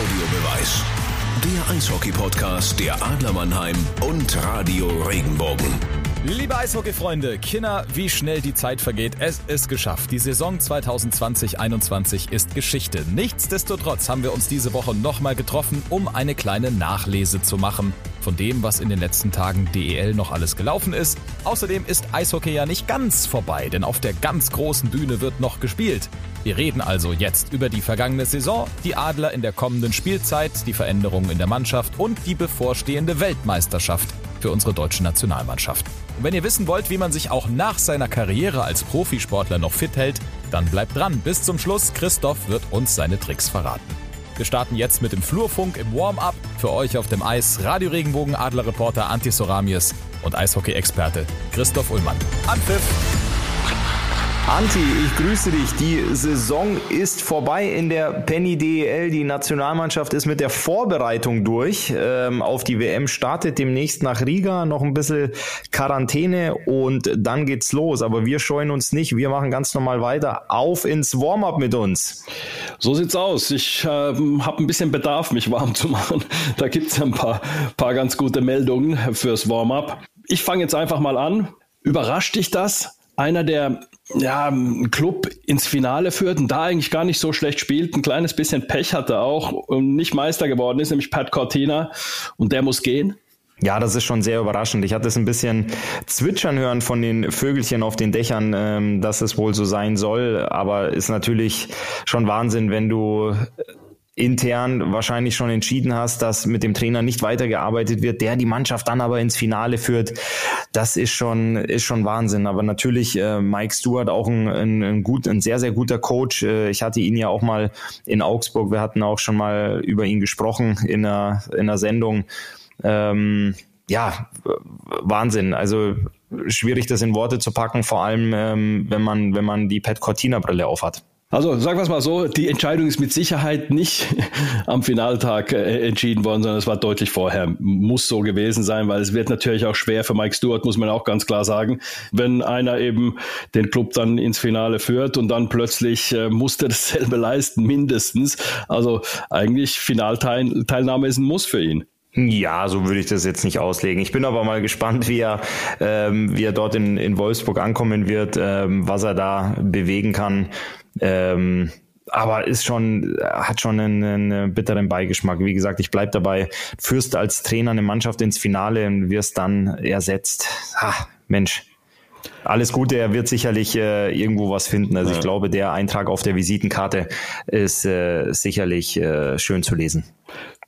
Audiobeweis. Der Eishockey-Podcast der Adler Mannheim und Radio Regenbogen. Liebe Eishockey-Freunde, Kinder, wie schnell die Zeit vergeht. Es ist geschafft. Die Saison 2020-21 ist Geschichte. Nichtsdestotrotz haben wir uns diese Woche nochmal getroffen, um eine kleine Nachlese zu machen von dem, was in den letzten Tagen DEL noch alles gelaufen ist. Außerdem ist Eishockey ja nicht ganz vorbei, denn auf der ganz großen Bühne wird noch gespielt. Wir reden also jetzt über die vergangene Saison, die Adler in der kommenden Spielzeit, die Veränderungen in der Mannschaft und die bevorstehende Weltmeisterschaft für unsere deutsche Nationalmannschaft. Und wenn ihr wissen wollt, wie man sich auch nach seiner Karriere als Profisportler noch fit hält, dann bleibt dran. Bis zum Schluss, Christoph wird uns seine Tricks verraten. Wir starten jetzt mit dem Flurfunk im Warm-up. Für euch auf dem Eis Radio Regenbogen Adlerreporter Antti Soramius und Eishockey-Experte Christoph Ullmann. Anpfiff! Anti, ich grüße dich. Die Saison ist vorbei in der Penny DEL. Die Nationalmannschaft ist mit der Vorbereitung durch ähm, auf die WM, startet demnächst nach Riga, noch ein bisschen Quarantäne und dann geht's los. Aber wir scheuen uns nicht. Wir machen ganz normal weiter. Auf ins Warm-up mit uns. So sieht's aus. Ich ähm, habe ein bisschen Bedarf, mich warm zu machen. Da gibt's ja ein paar, paar ganz gute Meldungen fürs Warm-up. Ich fange jetzt einfach mal an. Überrascht dich das? Einer, der ja, einen Club ins Finale führt und da eigentlich gar nicht so schlecht spielt, ein kleines bisschen Pech hatte auch und nicht Meister geworden ist, nämlich Pat Cortina und der muss gehen. Ja, das ist schon sehr überraschend. Ich hatte es ein bisschen zwitschern hören von den Vögelchen auf den Dächern, ähm, dass es wohl so sein soll. Aber ist natürlich schon Wahnsinn, wenn du intern wahrscheinlich schon entschieden hast, dass mit dem Trainer nicht weitergearbeitet wird, der die Mannschaft dann aber ins Finale führt. Das ist schon, ist schon Wahnsinn. Aber natürlich äh, Mike Stewart auch ein, ein, ein, gut, ein sehr, sehr guter Coach. Äh, ich hatte ihn ja auch mal in Augsburg. Wir hatten auch schon mal über ihn gesprochen in einer, in einer Sendung. Ähm, ja, Wahnsinn. Also schwierig, das in Worte zu packen, vor allem ähm, wenn man, wenn man die Pat Cortina Brille aufhat. Also sagen wir es mal so, die Entscheidung ist mit Sicherheit nicht am Finaltag äh, entschieden worden, sondern es war deutlich vorher. Muss so gewesen sein, weil es wird natürlich auch schwer für Mike Stewart, muss man auch ganz klar sagen, wenn einer eben den Club dann ins Finale führt und dann plötzlich äh, musste dasselbe leisten, mindestens. Also eigentlich Finalteilnahme ist ein Muss für ihn. Ja, so würde ich das jetzt nicht auslegen. Ich bin aber mal gespannt, wie er, ähm, wie er dort in, in Wolfsburg ankommen wird, ähm, was er da bewegen kann. Ähm, aber ist schon, hat schon einen, einen bitteren Beigeschmack. Wie gesagt, ich bleib dabei. Führst als Trainer eine Mannschaft ins Finale und wirst dann ersetzt. Ah, Mensch. Alles Gute, er wird sicherlich äh, irgendwo was finden. Also ja. ich glaube, der Eintrag auf der Visitenkarte ist äh, sicherlich äh, schön zu lesen.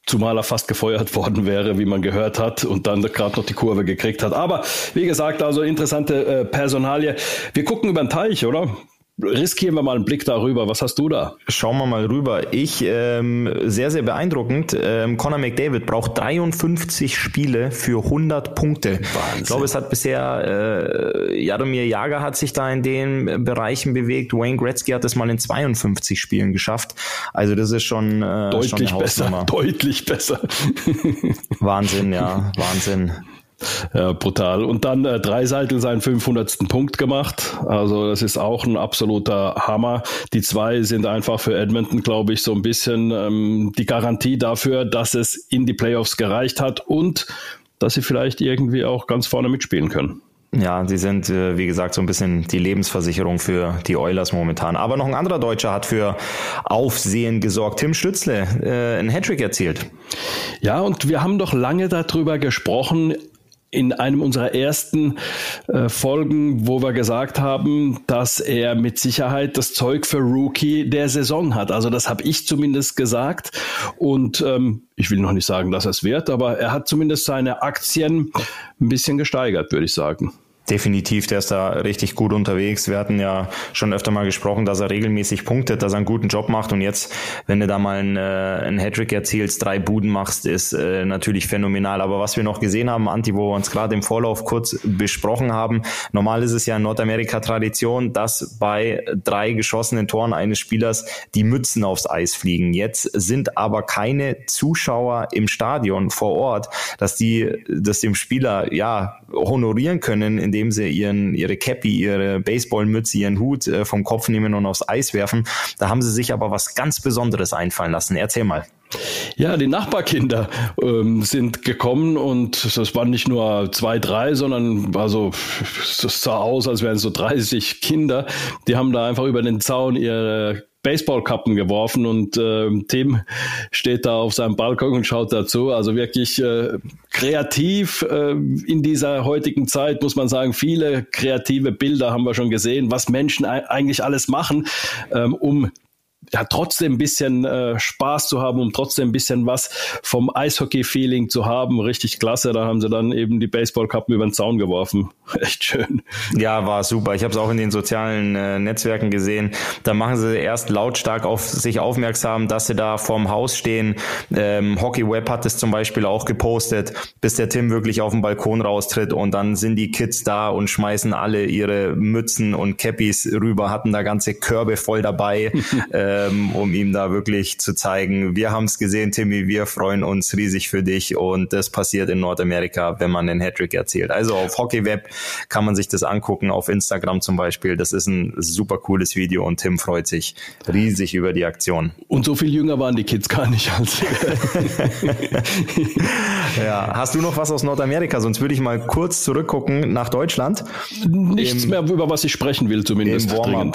Zumal er fast gefeuert worden wäre, wie man gehört hat, und dann gerade noch die Kurve gekriegt hat. Aber wie gesagt, also interessante äh, Personalie. Wir gucken über den Teich, oder? Riskieren wir mal einen Blick darüber. Was hast du da? Schauen wir mal rüber. Ich, ähm, sehr, sehr beeindruckend. Ähm, Conor McDavid braucht 53 Spiele für 100 Punkte. Wahnsinn. Ich glaube, es hat bisher, äh, Jaromir Jager hat sich da in den Bereichen bewegt. Wayne Gretzky hat es mal in 52 Spielen geschafft. Also das ist schon, äh, deutlich schon besser. Deutlich besser. Wahnsinn, ja, Wahnsinn. Ja, brutal. Und dann äh, Dreiseitel seinen 500. Punkt gemacht. Also das ist auch ein absoluter Hammer. Die zwei sind einfach für Edmonton, glaube ich, so ein bisschen ähm, die Garantie dafür, dass es in die Playoffs gereicht hat und dass sie vielleicht irgendwie auch ganz vorne mitspielen können. Ja, sie sind, äh, wie gesagt, so ein bisschen die Lebensversicherung für die Oilers momentan. Aber noch ein anderer Deutscher hat für Aufsehen gesorgt. Tim Stützle, äh, ein Hattrick erzielt. Ja, und wir haben doch lange darüber gesprochen, in einem unserer ersten äh, Folgen, wo wir gesagt haben, dass er mit Sicherheit das Zeug für Rookie der Saison hat. Also das habe ich zumindest gesagt. Und ähm, ich will noch nicht sagen, dass er es wird, aber er hat zumindest seine Aktien ein bisschen gesteigert, würde ich sagen. Definitiv, der ist da richtig gut unterwegs. Wir hatten ja schon öfter mal gesprochen, dass er regelmäßig punktet, dass er einen guten Job macht. Und jetzt, wenn du da mal einen, äh, einen Hattrick erzielst, drei Buden machst, ist äh, natürlich phänomenal. Aber was wir noch gesehen haben, Anti, wo wir uns gerade im Vorlauf kurz besprochen haben, normal ist es ja in Nordamerika Tradition, dass bei drei geschossenen Toren eines Spielers die Mützen aufs Eis fliegen. Jetzt sind aber keine Zuschauer im Stadion vor Ort, dass die das dem Spieler ja honorieren können, indem sie ihren, ihre Cappy, ihre Baseballmütze, ihren Hut äh, vom Kopf nehmen und aufs Eis werfen. Da haben sie sich aber was ganz Besonderes einfallen lassen. Erzähl mal. Ja, die Nachbarkinder ähm, sind gekommen und das waren nicht nur zwei, drei, sondern also es sah aus, als wären es so 30 Kinder. Die haben da einfach über den Zaun ihre Baseballkappen geworfen und äh, Tim steht da auf seinem Balkon und schaut dazu. Also wirklich äh, kreativ äh, in dieser heutigen Zeit, muss man sagen. Viele kreative Bilder haben wir schon gesehen, was Menschen eigentlich alles machen, ähm, um ja, trotzdem ein bisschen äh, Spaß zu haben, um trotzdem ein bisschen was vom Eishockey-Feeling zu haben. Richtig klasse. Da haben sie dann eben die Baseballkappen über den Zaun geworfen. Echt schön. Ja, war super. Ich habe es auch in den sozialen äh, Netzwerken gesehen. Da machen sie erst lautstark auf sich aufmerksam, dass sie da vorm Haus stehen. Ähm, Hockey Web hat es zum Beispiel auch gepostet, bis der Tim wirklich auf den Balkon raustritt und dann sind die Kids da und schmeißen alle ihre Mützen und Cappies rüber, hatten da ganze Körbe voll dabei. äh, ähm, um ihm da wirklich zu zeigen, wir haben es gesehen, Timmy, wir freuen uns riesig für dich und das passiert in Nordamerika, wenn man den Hattrick erzählt. Also auf HockeyWeb kann man sich das angucken, auf Instagram zum Beispiel. Das ist ein super cooles Video und Tim freut sich riesig über die Aktion. Und so viel jünger waren die Kids gar nicht als Ja, hast du noch was aus Nordamerika? Sonst würde ich mal kurz zurückgucken nach Deutschland. Nichts Im, mehr, über was ich sprechen will, zumindest.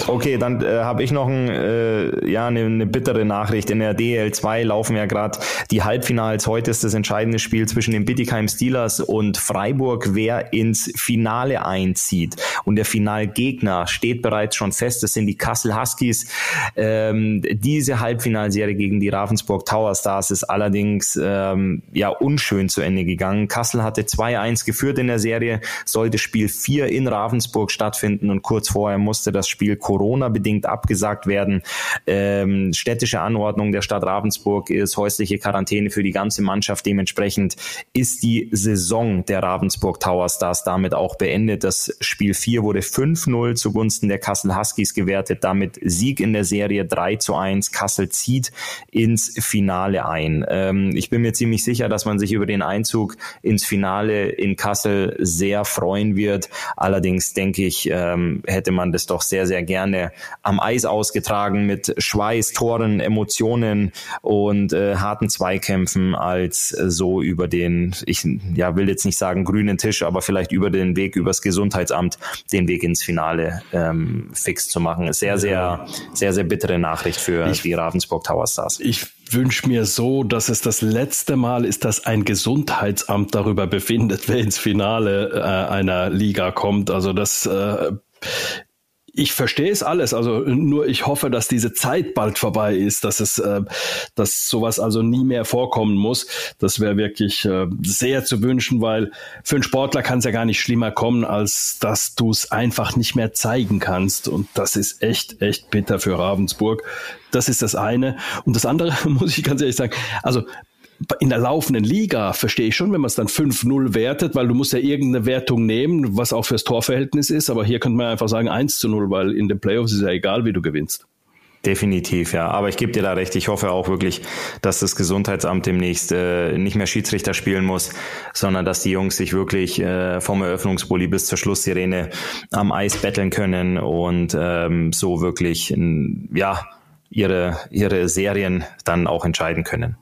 Okay, dann äh, habe ich noch ein äh, ja eine, eine bittere Nachricht. In der DL2 laufen ja gerade die Halbfinals. Heute ist das entscheidende Spiel zwischen den Bittigheim Steelers und Freiburg, wer ins Finale einzieht. Und der Finalgegner steht bereits schon fest. Das sind die Kassel Huskies. Ähm, diese Halbfinalserie gegen die Ravensburg Tower Stars ist allerdings ähm, ja unschön zu Ende gegangen. Kassel hatte 2-1 geführt in der Serie, sollte Spiel 4 in Ravensburg stattfinden und kurz vorher musste das Spiel Corona-bedingt abgesagt werden. Äh, ähm, städtische Anordnung der Stadt Ravensburg ist häusliche Quarantäne für die ganze Mannschaft. Dementsprechend ist die Saison der Ravensburg Tower Stars damit auch beendet. Das Spiel 4 wurde 5-0 zugunsten der Kassel Huskies gewertet. Damit Sieg in der Serie 3 zu 1. Kassel zieht ins Finale ein. Ähm, ich bin mir ziemlich sicher, dass man sich über den Einzug ins Finale in Kassel sehr freuen wird. Allerdings denke ich, ähm, hätte man das doch sehr, sehr gerne am Eis ausgetragen mit Schweiß, Toren, Emotionen und äh, harten Zweikämpfen als äh, so über den, ich ja, will jetzt nicht sagen grünen Tisch, aber vielleicht über den Weg übers Gesundheitsamt den Weg ins Finale ähm, fix zu machen. Sehr, sehr, sehr, sehr bittere Nachricht für ich, die Ravensburg Tower Stars. Ich wünsche mir so, dass es das letzte Mal ist, dass ein Gesundheitsamt darüber befindet, wer ins Finale äh, einer Liga kommt. Also das äh, ich verstehe es alles, also nur ich hoffe, dass diese Zeit bald vorbei ist, dass es, äh, dass sowas also nie mehr vorkommen muss. Das wäre wirklich äh, sehr zu wünschen, weil für einen Sportler kann es ja gar nicht schlimmer kommen, als dass du es einfach nicht mehr zeigen kannst. Und das ist echt, echt bitter für Ravensburg. Das ist das eine. Und das andere muss ich ganz ehrlich sagen, also in der laufenden Liga verstehe ich schon, wenn man es dann 5-0 wertet, weil du musst ja irgendeine Wertung nehmen, was auch fürs Torverhältnis ist. Aber hier könnte man einfach sagen 1 zu 0, weil in den Playoffs ist ja egal, wie du gewinnst. Definitiv, ja. Aber ich gebe dir da recht. Ich hoffe auch wirklich, dass das Gesundheitsamt demnächst äh, nicht mehr Schiedsrichter spielen muss, sondern dass die Jungs sich wirklich äh, vom Eröffnungsbully bis zur Schlusssirene am Eis betteln können und ähm, so wirklich ja ihre ihre Serien dann auch entscheiden können.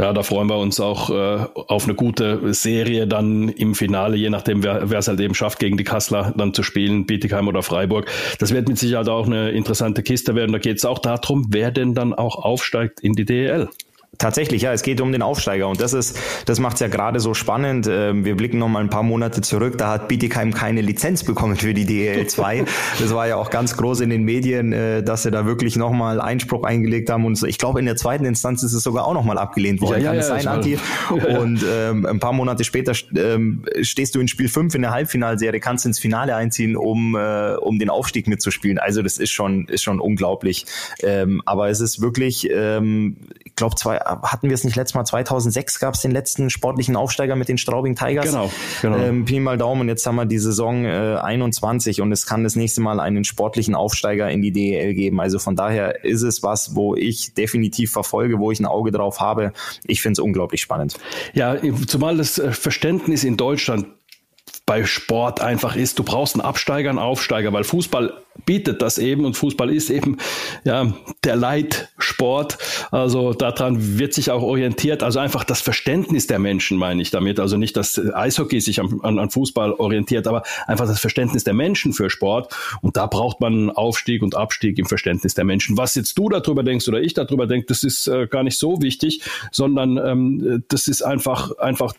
Ja, da freuen wir uns auch äh, auf eine gute Serie dann im Finale, je nachdem, wer es halt eben schafft, gegen die Kassler dann zu spielen, Bietigheim oder Freiburg. Das wird mit Sicherheit auch eine interessante Kiste werden. Da geht es auch darum, wer denn dann auch aufsteigt in die DEL. Tatsächlich, ja, es geht um den Aufsteiger und das ist, das macht es ja gerade so spannend. Ähm, wir blicken noch mal ein paar Monate zurück, da hat Bietigheim keine Lizenz bekommen für die DEL 2. Das war ja auch ganz groß in den Medien, äh, dass sie da wirklich noch mal Einspruch eingelegt haben und ich glaube in der zweiten Instanz ist es sogar auch noch mal abgelehnt worden. Ja, Kann ja, es ja, sein, Anti? Und ähm, ein paar Monate später ähm, stehst du in Spiel 5 in der Halbfinalserie, kannst ins Finale einziehen, um äh, um den Aufstieg mitzuspielen. Also das ist schon ist schon unglaublich. Ähm, aber es ist wirklich, ähm, ich glaube zwei hatten wir es nicht letztes Mal, 2006 gab es den letzten sportlichen Aufsteiger mit den Straubing Tigers. Genau, genau. Ähm, Pi mal Daumen, und jetzt haben wir die Saison äh, 21 und es kann das nächste Mal einen sportlichen Aufsteiger in die DEL geben. Also von daher ist es was, wo ich definitiv verfolge, wo ich ein Auge drauf habe. Ich finde es unglaublich spannend. Ja, zumal das äh, Verständnis in Deutschland bei Sport einfach ist, du brauchst einen Absteiger, einen Aufsteiger, weil Fußball bietet das eben und Fußball ist eben ja der Leitsport Also daran wird sich auch orientiert. Also einfach das Verständnis der Menschen meine ich damit. Also nicht, dass Eishockey sich an, an, an Fußball orientiert, aber einfach das Verständnis der Menschen für Sport. Und da braucht man Aufstieg und Abstieg im Verständnis der Menschen. Was jetzt du darüber denkst oder ich darüber denke, das ist äh, gar nicht so wichtig, sondern ähm, das ist einfach, einfach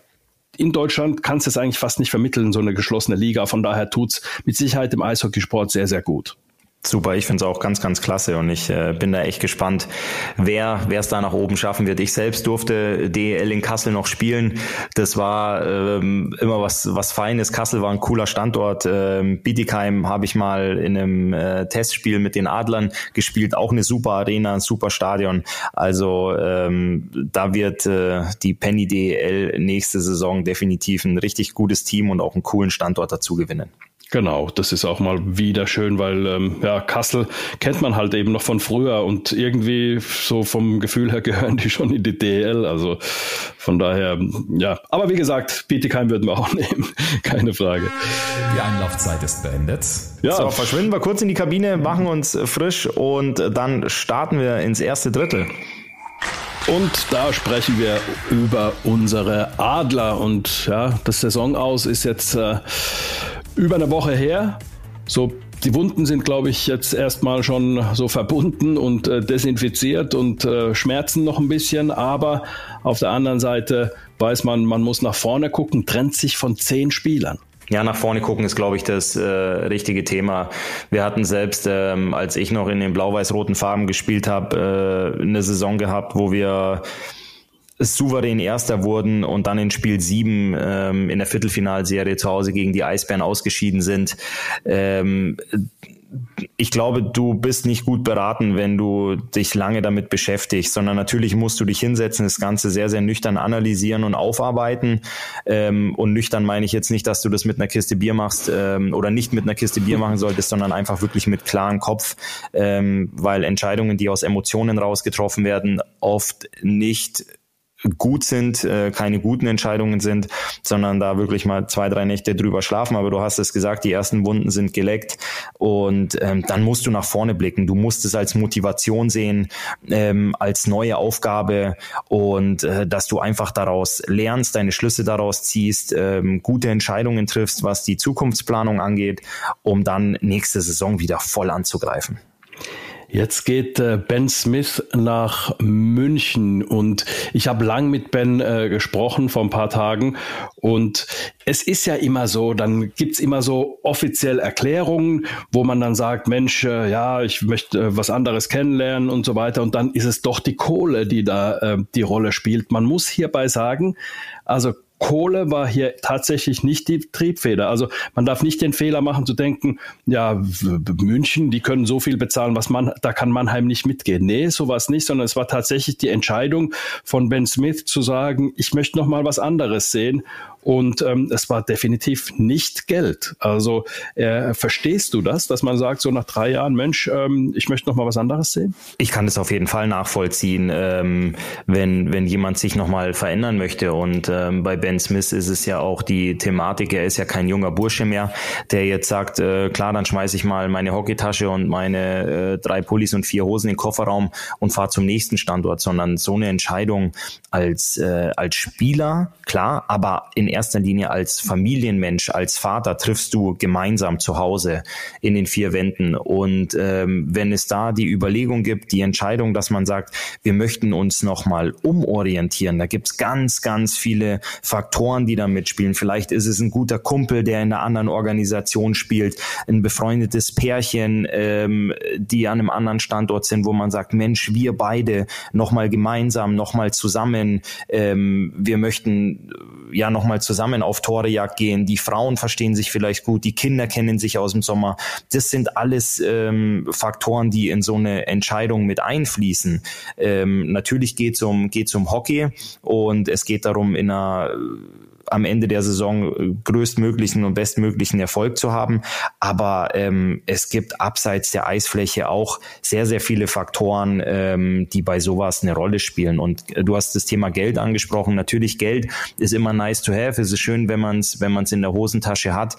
in Deutschland kannst du es eigentlich fast nicht vermitteln, so eine geschlossene Liga. Von daher tut's mit Sicherheit im Eishockeysport sehr, sehr gut. Super, ich finde es auch ganz, ganz klasse und ich äh, bin da echt gespannt, wer es da nach oben schaffen wird. Ich selbst durfte DEL in Kassel noch spielen. Das war ähm, immer was was Feines. Kassel war ein cooler Standort. Ähm, Bietigheim habe ich mal in einem äh, Testspiel mit den Adlern gespielt. Auch eine super Arena, ein super Stadion. Also ähm, da wird äh, die Penny DEL nächste Saison definitiv ein richtig gutes Team und auch einen coolen Standort dazu gewinnen. Genau, das ist auch mal wieder schön, weil ähm, ja, Kassel kennt man halt eben noch von früher und irgendwie so vom Gefühl her gehören die schon in die DL. Also von daher, ja. Aber wie gesagt, Bietigheim würden wir auch nehmen, keine Frage. Die Einlaufzeit ist beendet. Ja, so, verschwinden wir kurz in die Kabine, machen uns frisch und dann starten wir ins erste Drittel. Und da sprechen wir über unsere Adler. Und ja, das Saison aus ist jetzt äh, über eine Woche her. So, die Wunden sind, glaube ich, jetzt erstmal schon so verbunden und äh, desinfiziert und äh, schmerzen noch ein bisschen. Aber auf der anderen Seite weiß man, man muss nach vorne gucken, trennt sich von zehn Spielern. Ja, nach vorne gucken ist, glaube ich, das äh, richtige Thema. Wir hatten selbst, ähm, als ich noch in den blau-weiß-roten Farben gespielt habe, äh, eine Saison gehabt, wo wir souverän Erster wurden und dann in Spiel 7 ähm, in der Viertelfinalserie zu Hause gegen die Eisbären ausgeschieden sind. Ähm, ich glaube, du bist nicht gut beraten, wenn du dich lange damit beschäftigst, sondern natürlich musst du dich hinsetzen, das Ganze sehr, sehr nüchtern analysieren und aufarbeiten. Ähm, und nüchtern meine ich jetzt nicht, dass du das mit einer Kiste Bier machst ähm, oder nicht mit einer Kiste Bier machen solltest, sondern einfach wirklich mit klarem Kopf, ähm, weil Entscheidungen, die aus Emotionen raus getroffen werden, oft nicht gut sind, äh, keine guten Entscheidungen sind, sondern da wirklich mal zwei, drei Nächte drüber schlafen. Aber du hast es gesagt, die ersten Wunden sind geleckt und ähm, dann musst du nach vorne blicken. Du musst es als Motivation sehen, ähm, als neue Aufgabe und äh, dass du einfach daraus lernst, deine Schlüsse daraus ziehst, ähm, gute Entscheidungen triffst, was die Zukunftsplanung angeht, um dann nächste Saison wieder voll anzugreifen. Jetzt geht äh, Ben Smith nach München und ich habe lang mit Ben äh, gesprochen vor ein paar Tagen und es ist ja immer so, dann gibt's immer so offiziell Erklärungen, wo man dann sagt, Mensch, äh, ja, ich möchte äh, was anderes kennenlernen und so weiter und dann ist es doch die Kohle, die da äh, die Rolle spielt. Man muss hierbei sagen, also Kohle war hier tatsächlich nicht die Triebfeder. Also man darf nicht den Fehler machen zu denken, ja, München, die können so viel bezahlen, was man, da kann Mannheim nicht mitgehen. Nee, sowas nicht, sondern es war tatsächlich die Entscheidung von Ben Smith zu sagen, ich möchte noch mal was anderes sehen und ähm, es war definitiv nicht Geld. Also äh, verstehst du das, dass man sagt, so nach drei Jahren, Mensch, ähm, ich möchte noch mal was anderes sehen? Ich kann das auf jeden Fall nachvollziehen, ähm, wenn, wenn jemand sich noch mal verändern möchte. Und ähm, bei Ben Smith ist es ja auch die Thematik, er ist ja kein junger Bursche mehr, der jetzt sagt, äh, klar, dann schmeiße ich mal meine Hockeytasche und meine äh, drei Pullis und vier Hosen in den Kofferraum und fahre zum nächsten Standort, sondern so eine Entscheidung als, äh, als Spieler, klar, aber in erster Linie als Familienmensch, als Vater triffst du gemeinsam zu Hause in den vier Wänden. Und ähm, wenn es da die Überlegung gibt, die Entscheidung, dass man sagt, wir möchten uns nochmal umorientieren, da gibt's ganz, ganz viele Faktoren, die da mitspielen. Vielleicht ist es ein guter Kumpel, der in einer anderen Organisation spielt, ein befreundetes Pärchen, ähm, die an einem anderen Standort sind, wo man sagt, Mensch, wir beide nochmal gemeinsam, nochmal zusammen, ähm, wir möchten ja nochmal zusammen auf Torejagd gehen. Die Frauen verstehen sich vielleicht gut, die Kinder kennen sich aus dem Sommer. Das sind alles ähm, Faktoren, die in so eine Entscheidung mit einfließen. Ähm, natürlich geht es um, um Hockey und es geht darum, in einer am Ende der Saison äh, größtmöglichen und bestmöglichen Erfolg zu haben. Aber ähm, es gibt abseits der Eisfläche auch sehr, sehr viele Faktoren, ähm, die bei sowas eine Rolle spielen. Und äh, du hast das Thema Geld angesprochen. Natürlich, Geld ist immer nice to have. Es ist schön, wenn man es wenn man's in der Hosentasche hat.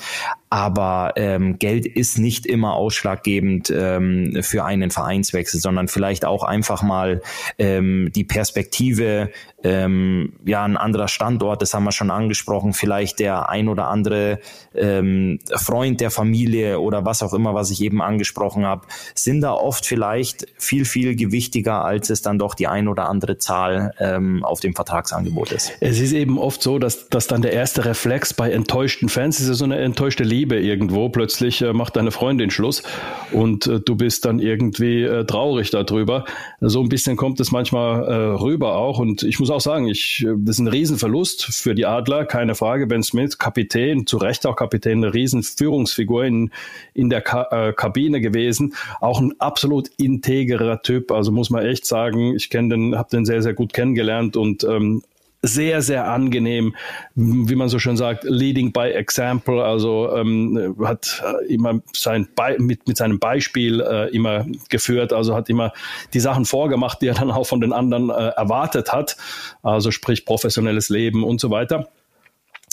Aber ähm, Geld ist nicht immer ausschlaggebend ähm, für einen Vereinswechsel, sondern vielleicht auch einfach mal ähm, die Perspektive, ähm, ja, ein anderer Standort, das haben wir schon angesprochen, vielleicht der ein oder andere ähm, Freund der Familie oder was auch immer, was ich eben angesprochen habe, sind da oft vielleicht viel, viel gewichtiger, als es dann doch die ein oder andere Zahl ähm, auf dem Vertragsangebot ist. Es ist eben oft so, dass, dass dann der erste Reflex bei enttäuschten Fans ist ja so eine enttäuschte Liebe irgendwo. Plötzlich äh, macht deine Freundin Schluss und äh, du bist dann irgendwie äh, traurig darüber. So ein bisschen kommt es manchmal äh, rüber auch und ich muss muss auch sagen, ich, äh, das ist ein Riesenverlust für die Adler, keine Frage. Ben Smith, Kapitän, zu Recht auch Kapitän, eine Riesenführungsfigur in, in der Ka äh, Kabine gewesen. Auch ein absolut integrer Typ. Also muss man echt sagen, ich kenne den, habe den sehr, sehr gut kennengelernt und ähm, sehr, sehr angenehm, wie man so schön sagt, leading by example, also ähm, hat äh, immer sein Be mit, mit seinem Beispiel äh, immer geführt, also hat immer die Sachen vorgemacht, die er dann auch von den anderen äh, erwartet hat, also sprich professionelles Leben und so weiter.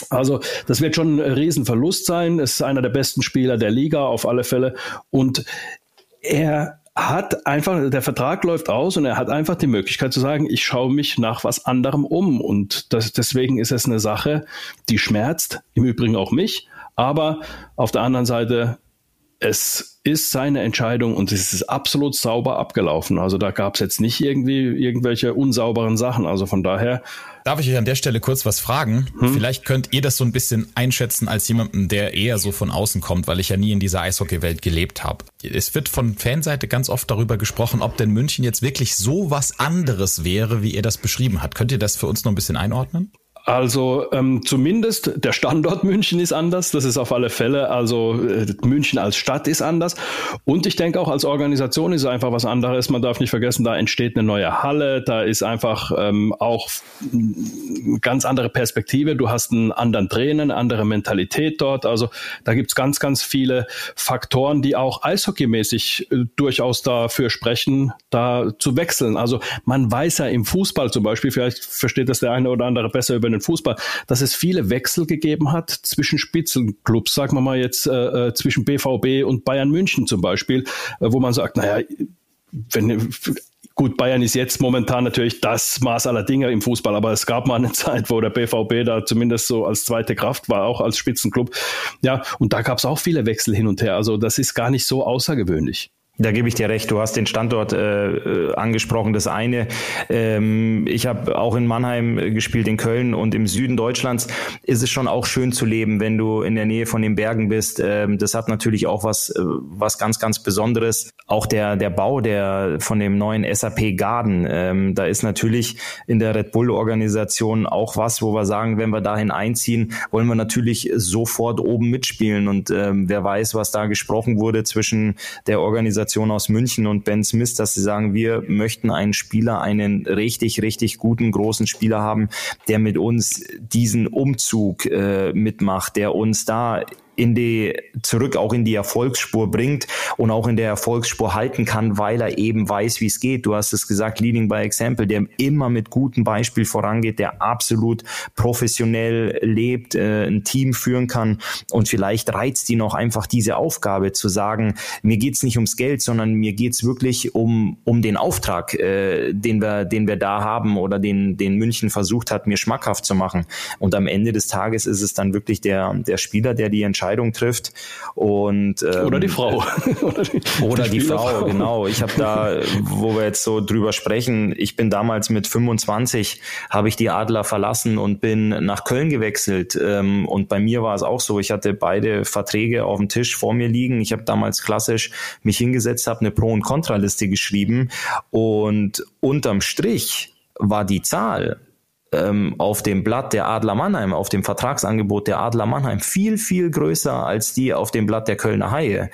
Also das wird schon ein Riesenverlust sein. Ist einer der besten Spieler der Liga auf alle Fälle. Und er hat einfach, der Vertrag läuft aus und er hat einfach die Möglichkeit zu sagen, ich schaue mich nach was anderem um. Und das, deswegen ist es eine Sache, die schmerzt, im Übrigen auch mich. Aber auf der anderen Seite, es ist seine Entscheidung und es ist absolut sauber abgelaufen. Also da gab es jetzt nicht irgendwie irgendwelche unsauberen Sachen. Also von daher Darf ich euch an der Stelle kurz was fragen? Hm? Vielleicht könnt ihr das so ein bisschen einschätzen als jemanden, der eher so von außen kommt, weil ich ja nie in dieser Eishockey-Welt gelebt habe. Es wird von Fanseite ganz oft darüber gesprochen, ob denn München jetzt wirklich so was anderes wäre, wie ihr das beschrieben hat. Könnt ihr das für uns noch ein bisschen einordnen? Also ähm, zumindest der Standort München ist anders, das ist auf alle Fälle. Also äh, München als Stadt ist anders. Und ich denke auch als Organisation ist es einfach was anderes. Man darf nicht vergessen, da entsteht eine neue Halle, da ist einfach ähm, auch eine ganz andere Perspektive. Du hast einen anderen eine andere Mentalität dort. Also da gibt's ganz, ganz viele Faktoren, die auch eishockeymäßig äh, durchaus dafür sprechen, da zu wechseln. Also man weiß ja im Fußball zum Beispiel, vielleicht versteht das der eine oder andere besser über den Fußball, dass es viele Wechsel gegeben hat zwischen Spitzenclubs, sagen wir mal jetzt äh, äh zwischen BVB und Bayern München zum Beispiel, äh, wo man sagt, naja, wenn Gut, Bayern ist jetzt momentan natürlich das Maß aller Dinge im Fußball, aber es gab mal eine Zeit, wo der BVB da zumindest so als zweite Kraft war, auch als Spitzenclub. Ja, und da gab es auch viele Wechsel hin und her. Also das ist gar nicht so außergewöhnlich. Da gebe ich dir recht. Du hast den Standort äh, äh, angesprochen. Das eine, ähm, ich habe auch in Mannheim gespielt, in Köln und im Süden Deutschlands ist es schon auch schön zu leben, wenn du in der Nähe von den Bergen bist. Ähm, das hat natürlich auch was, äh, was ganz, ganz Besonderes. Auch der der Bau der von dem neuen SAP Garden, ähm, da ist natürlich in der Red Bull Organisation auch was, wo wir sagen, wenn wir dahin einziehen, wollen wir natürlich sofort oben mitspielen. Und ähm, wer weiß, was da gesprochen wurde zwischen der Organisation Organisation aus München und Ben Smith, dass sie sagen, wir möchten einen Spieler, einen richtig, richtig guten, großen Spieler haben, der mit uns diesen Umzug äh, mitmacht, der uns da in die, zurück auch in die Erfolgsspur bringt und auch in der Erfolgsspur halten kann, weil er eben weiß, wie es geht. Du hast es gesagt, Leading by Example, der immer mit gutem Beispiel vorangeht, der absolut professionell lebt, äh, ein Team führen kann und vielleicht reizt ihn auch einfach diese Aufgabe zu sagen, mir geht's nicht ums Geld, sondern mir geht's wirklich um, um den Auftrag, äh, den wir, den wir da haben oder den, den München versucht hat, mir schmackhaft zu machen. Und am Ende des Tages ist es dann wirklich der, der Spieler, der die Entscheidung Entscheidung trifft. Und, ähm, oder die Frau. oder die, oder die, die Frau, genau. Ich habe da, wo wir jetzt so drüber sprechen, ich bin damals mit 25, habe ich die Adler verlassen und bin nach Köln gewechselt. Ähm, und bei mir war es auch so, ich hatte beide Verträge auf dem Tisch vor mir liegen. Ich habe damals klassisch mich hingesetzt, habe eine Pro- und Kontraliste geschrieben und unterm Strich war die Zahl ähm, auf dem Blatt der Adler Mannheim, auf dem Vertragsangebot der Adler Mannheim viel, viel größer als die auf dem Blatt der Kölner Haie.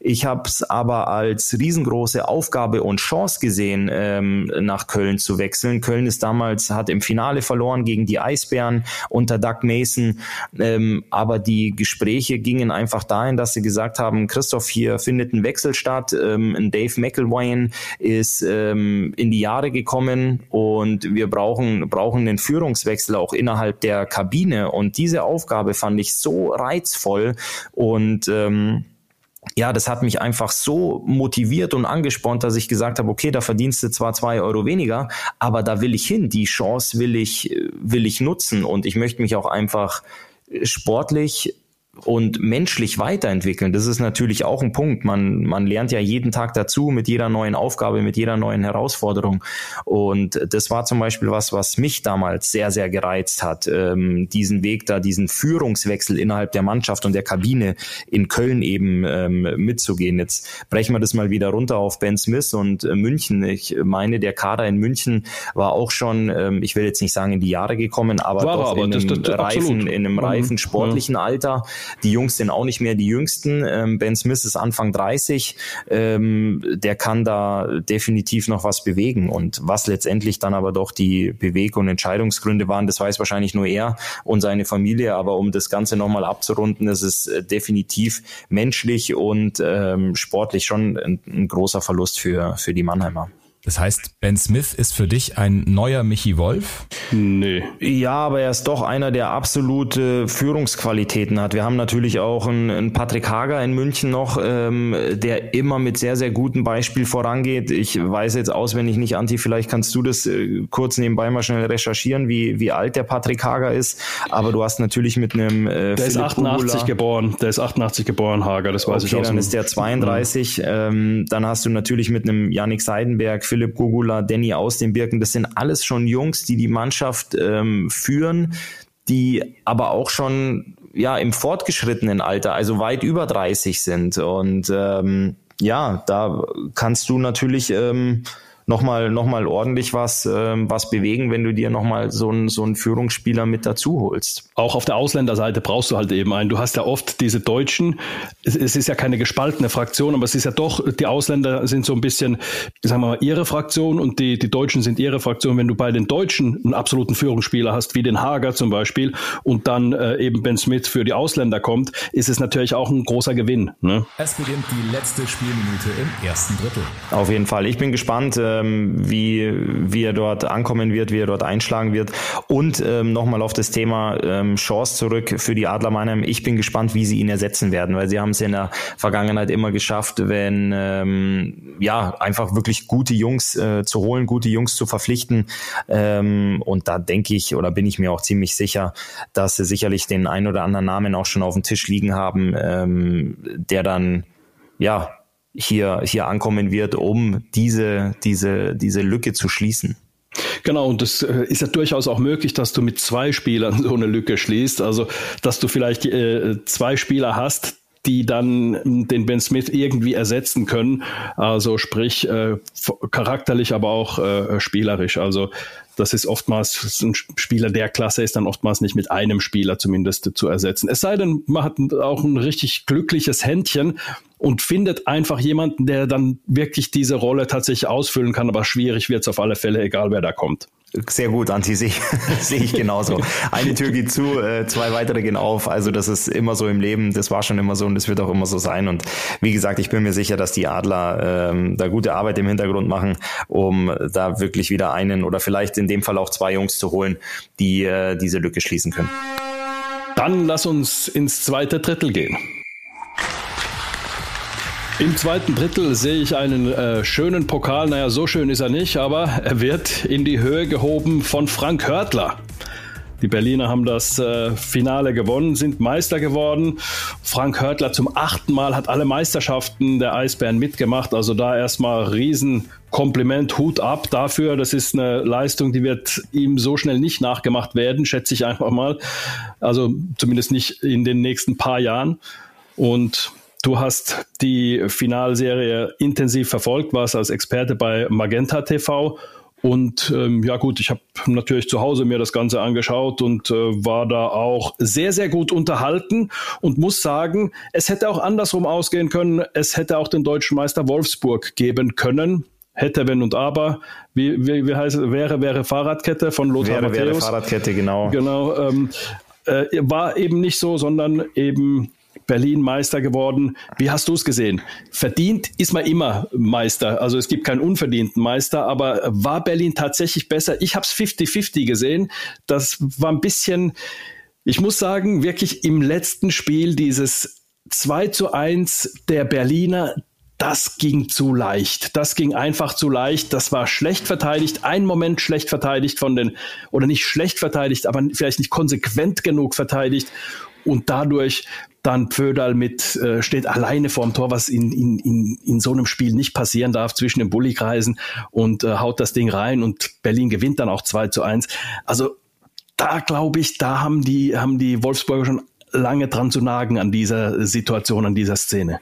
Ich habe es aber als riesengroße Aufgabe und Chance gesehen, ähm, nach Köln zu wechseln. Köln ist damals, hat im Finale verloren gegen die Eisbären unter Doug Mason, ähm, aber die Gespräche gingen einfach dahin, dass sie gesagt haben, Christoph, hier findet ein Wechsel statt, ähm, Dave McElwain ist ähm, in die Jahre gekommen und wir brauchen, brauchen einen einen Führungswechsel auch innerhalb der Kabine. Und diese Aufgabe fand ich so reizvoll und ähm, ja, das hat mich einfach so motiviert und angespornt, dass ich gesagt habe, okay, da verdienst du zwar zwei Euro weniger, aber da will ich hin. Die Chance will ich, will ich nutzen und ich möchte mich auch einfach sportlich und menschlich weiterentwickeln. Das ist natürlich auch ein Punkt. Man, man lernt ja jeden Tag dazu mit jeder neuen Aufgabe, mit jeder neuen Herausforderung. Und das war zum Beispiel was, was mich damals sehr, sehr gereizt hat, ähm, diesen Weg da, diesen Führungswechsel innerhalb der Mannschaft und der Kabine in Köln eben ähm, mitzugehen. Jetzt brechen wir das mal wieder runter auf Ben Smith und äh, München. Ich meine, der Kader in München war auch schon, ähm, ich will jetzt nicht sagen in die Jahre gekommen, aber war doch aber, in, einem das, das, reifen, in einem Mhm. reifen sportlichen Alter. Die Jungs sind auch nicht mehr die Jüngsten. Ähm, ben Smith ist Anfang 30. Ähm, der kann da definitiv noch was bewegen. Und was letztendlich dann aber doch die Beweg- und Entscheidungsgründe waren, das weiß wahrscheinlich nur er und seine Familie. Aber um das Ganze nochmal abzurunden, das ist äh, definitiv menschlich und ähm, sportlich schon ein, ein großer Verlust für, für die Mannheimer. Das heißt, Ben Smith ist für dich ein neuer Michi Wolf? Nee. Ja, aber er ist doch einer, der absolute Führungsqualitäten hat. Wir haben natürlich auch einen, einen Patrick Hager in München noch, ähm, der immer mit sehr, sehr gutem Beispiel vorangeht. Ich weiß jetzt auswendig nicht, Anti, vielleicht kannst du das äh, kurz nebenbei mal schnell recherchieren, wie, wie alt der Patrick Hager ist. Aber du hast natürlich mit einem äh, Der ist Philipp 88 Kugula- geboren. Der ist 88 geboren, Hager, das weiß ich Okay, aus dann dem- ist der 32. Ähm, dann hast du natürlich mit einem Yannick Seidenberg, Philipp Gugula, Danny aus den Birken. Das sind alles schon Jungs, die die Mannschaft ähm, führen, die aber auch schon ja im fortgeschrittenen Alter, also weit über 30 sind. Und ähm, ja, da kannst du natürlich ähm, nochmal noch mal ordentlich was, ähm, was bewegen, wenn du dir nochmal so einen so einen Führungsspieler mit dazu holst. auch auf der Ausländerseite brauchst du halt eben einen. Du hast ja oft diese Deutschen, es, es ist ja keine gespaltene Fraktion, aber es ist ja doch, die Ausländer sind so ein bisschen, sagen wir mal, ihre Fraktion und die, die Deutschen sind ihre Fraktion. Wenn du bei den Deutschen einen absoluten Führungsspieler hast, wie den Hager zum Beispiel, und dann äh, eben Ben Smith für die Ausländer kommt, ist es natürlich auch ein großer Gewinn. Ne? Es beginnt die letzte Spielminute im ersten Drittel. Auf jeden Fall. Ich bin gespannt, ähm, wie, wie er dort ankommen wird, wie er dort einschlagen wird. Und ähm, nochmal auf das Thema ähm, Chance zurück für die Adler Mannheim. Ich bin gespannt, wie sie ihn ersetzen werden, weil sie haben es in der Vergangenheit immer geschafft, wenn ähm, ja einfach wirklich gute Jungs äh, zu holen, gute Jungs zu verpflichten. Ähm, und da denke ich oder bin ich mir auch ziemlich sicher, dass sie sicherlich den ein oder anderen Namen auch schon auf dem Tisch liegen haben, ähm, der dann ja hier, hier ankommen wird, um diese, diese, diese Lücke zu schließen. Genau, und das äh, ist ja durchaus auch möglich, dass du mit zwei Spielern so eine Lücke schließt. Also, dass du vielleicht äh, zwei Spieler hast, die dann ähm, den Ben Smith irgendwie ersetzen können. Also sprich äh, charakterlich, aber auch äh, spielerisch. Also das ist oftmals ein Spieler der Klasse ist dann oftmals nicht mit einem Spieler zumindest zu ersetzen. Es sei denn, man hat auch ein richtig glückliches Händchen und findet einfach jemanden, der dann wirklich diese Rolle tatsächlich ausfüllen kann. Aber schwierig wird es auf alle Fälle, egal wer da kommt. Sehr gut, Anti, sehe ich, sehe ich genauso. Eine Tür geht zu, äh, zwei weitere gehen auf. Also das ist immer so im Leben, das war schon immer so und das wird auch immer so sein. Und wie gesagt, ich bin mir sicher, dass die Adler ähm, da gute Arbeit im Hintergrund machen, um da wirklich wieder einen oder vielleicht in dem Fall auch zwei Jungs zu holen, die äh, diese Lücke schließen können. Dann lass uns ins zweite Drittel gehen. Im zweiten Drittel sehe ich einen äh, schönen Pokal. Naja, so schön ist er nicht, aber er wird in die Höhe gehoben von Frank Hörtler. Die Berliner haben das äh, Finale gewonnen, sind Meister geworden. Frank Hörtler zum achten Mal hat alle Meisterschaften der Eisbären mitgemacht. Also da erstmal Riesenkompliment, Hut ab dafür. Das ist eine Leistung, die wird ihm so schnell nicht nachgemacht werden, schätze ich einfach mal. Also zumindest nicht in den nächsten paar Jahren. Und Du hast die Finalserie intensiv verfolgt, warst als Experte bei Magenta TV. Und ähm, ja gut, ich habe natürlich zu Hause mir das Ganze angeschaut und äh, war da auch sehr, sehr gut unterhalten und muss sagen, es hätte auch andersrum ausgehen können. Es hätte auch den deutschen Meister Wolfsburg geben können. Hätte, wenn und aber. Wie, wie, wie heißt es? Wäre, wäre Fahrradkette von Lothar Wäre, wäre Matthäus. Fahrradkette, genau. Genau. Ähm, äh, war eben nicht so, sondern eben Berlin Meister geworden. Wie hast du es gesehen? Verdient ist man immer Meister. Also es gibt keinen unverdienten Meister, aber war Berlin tatsächlich besser? Ich habe es 50-50 gesehen. Das war ein bisschen, ich muss sagen, wirklich im letzten Spiel dieses 2 zu 1 der Berliner, das ging zu leicht. Das ging einfach zu leicht. Das war schlecht verteidigt. Ein Moment schlecht verteidigt von den, oder nicht schlecht verteidigt, aber vielleicht nicht konsequent genug verteidigt. Und dadurch dann Pföderl mit, äh, steht alleine vorm Tor, was in, in, in, in so einem Spiel nicht passieren darf, zwischen den Bullikreisen und äh, haut das Ding rein und Berlin gewinnt dann auch 2 zu 1. Also da glaube ich, da haben die, haben die Wolfsburger schon lange dran zu nagen an dieser Situation, an dieser Szene.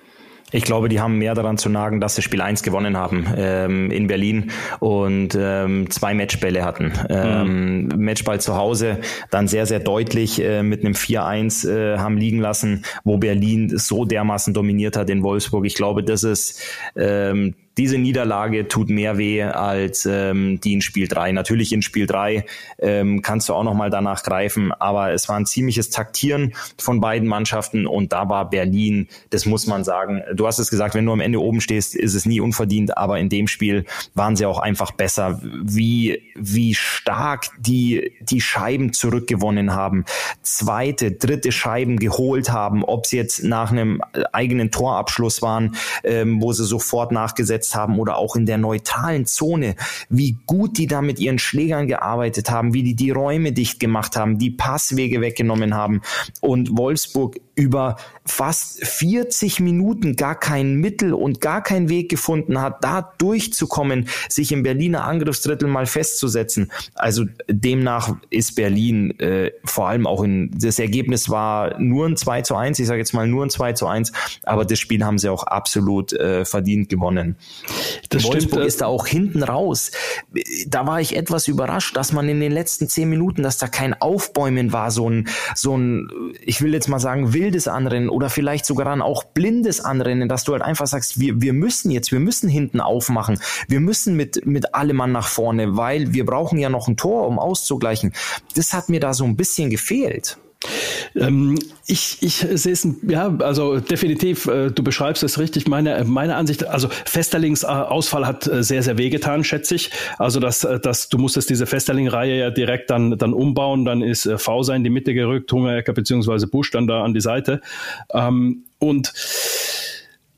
Ich glaube, die haben mehr daran zu nagen, dass sie Spiel 1 gewonnen haben ähm, in Berlin und ähm, zwei Matchbälle hatten. Ähm, mhm. Matchball zu Hause dann sehr, sehr deutlich äh, mit einem 4-1 äh, haben liegen lassen, wo Berlin so dermaßen dominiert hat in Wolfsburg. Ich glaube, das ist ähm, diese Niederlage tut mehr weh als ähm, die in Spiel 3. Natürlich in Spiel 3 ähm, kannst du auch nochmal danach greifen, aber es war ein ziemliches Taktieren von beiden Mannschaften und da war Berlin, das muss man sagen, du hast es gesagt, wenn du am Ende oben stehst, ist es nie unverdient, aber in dem Spiel waren sie auch einfach besser, wie, wie stark die, die Scheiben zurückgewonnen haben, zweite, dritte Scheiben geholt haben, ob sie jetzt nach einem eigenen Torabschluss waren, ähm, wo sie sofort nachgesetzt eingesetzt haben oder auch in der neutralen Zone, wie gut die da mit ihren Schlägern gearbeitet haben, wie die die Räume dicht gemacht haben, die Passwege weggenommen haben. Und Wolfsburg über fast 40 Minuten gar kein Mittel und gar keinen Weg gefunden hat, da durchzukommen, sich im Berliner Angriffsdrittel mal festzusetzen. Also demnach ist Berlin äh, vor allem auch in, das Ergebnis war nur ein 2 zu 1, ich sage jetzt mal nur ein 2 zu 1, aber das Spiel haben sie auch absolut äh, verdient gewonnen. Das Wolfsburg stimmt, äh, ist da auch hinten raus. Da war ich etwas überrascht, dass man in den letzten zehn Minuten, dass da kein Aufbäumen war, so ein, so ein, ich will jetzt mal sagen, wildes Anrennen oder vielleicht sogar dann auch blindes Anrennen, dass du halt einfach sagst, wir, wir müssen jetzt, wir müssen hinten aufmachen. Wir müssen mit, mit allem Mann nach vorne, weil wir brauchen ja noch ein Tor, um auszugleichen. Das hat mir da so ein bisschen gefehlt. Ähm, ich, ich sehe es, ja, also definitiv, äh, du beschreibst es richtig. Meine, meine Ansicht, also Festerlings Ausfall hat äh, sehr, sehr wehgetan, schätze ich. Also, dass, äh, dass du musstest diese Festerling-Reihe ja direkt dann, dann umbauen, dann ist äh, V in die Mitte gerückt, Hungerecker beziehungsweise Busch dann da an die Seite. Ähm, und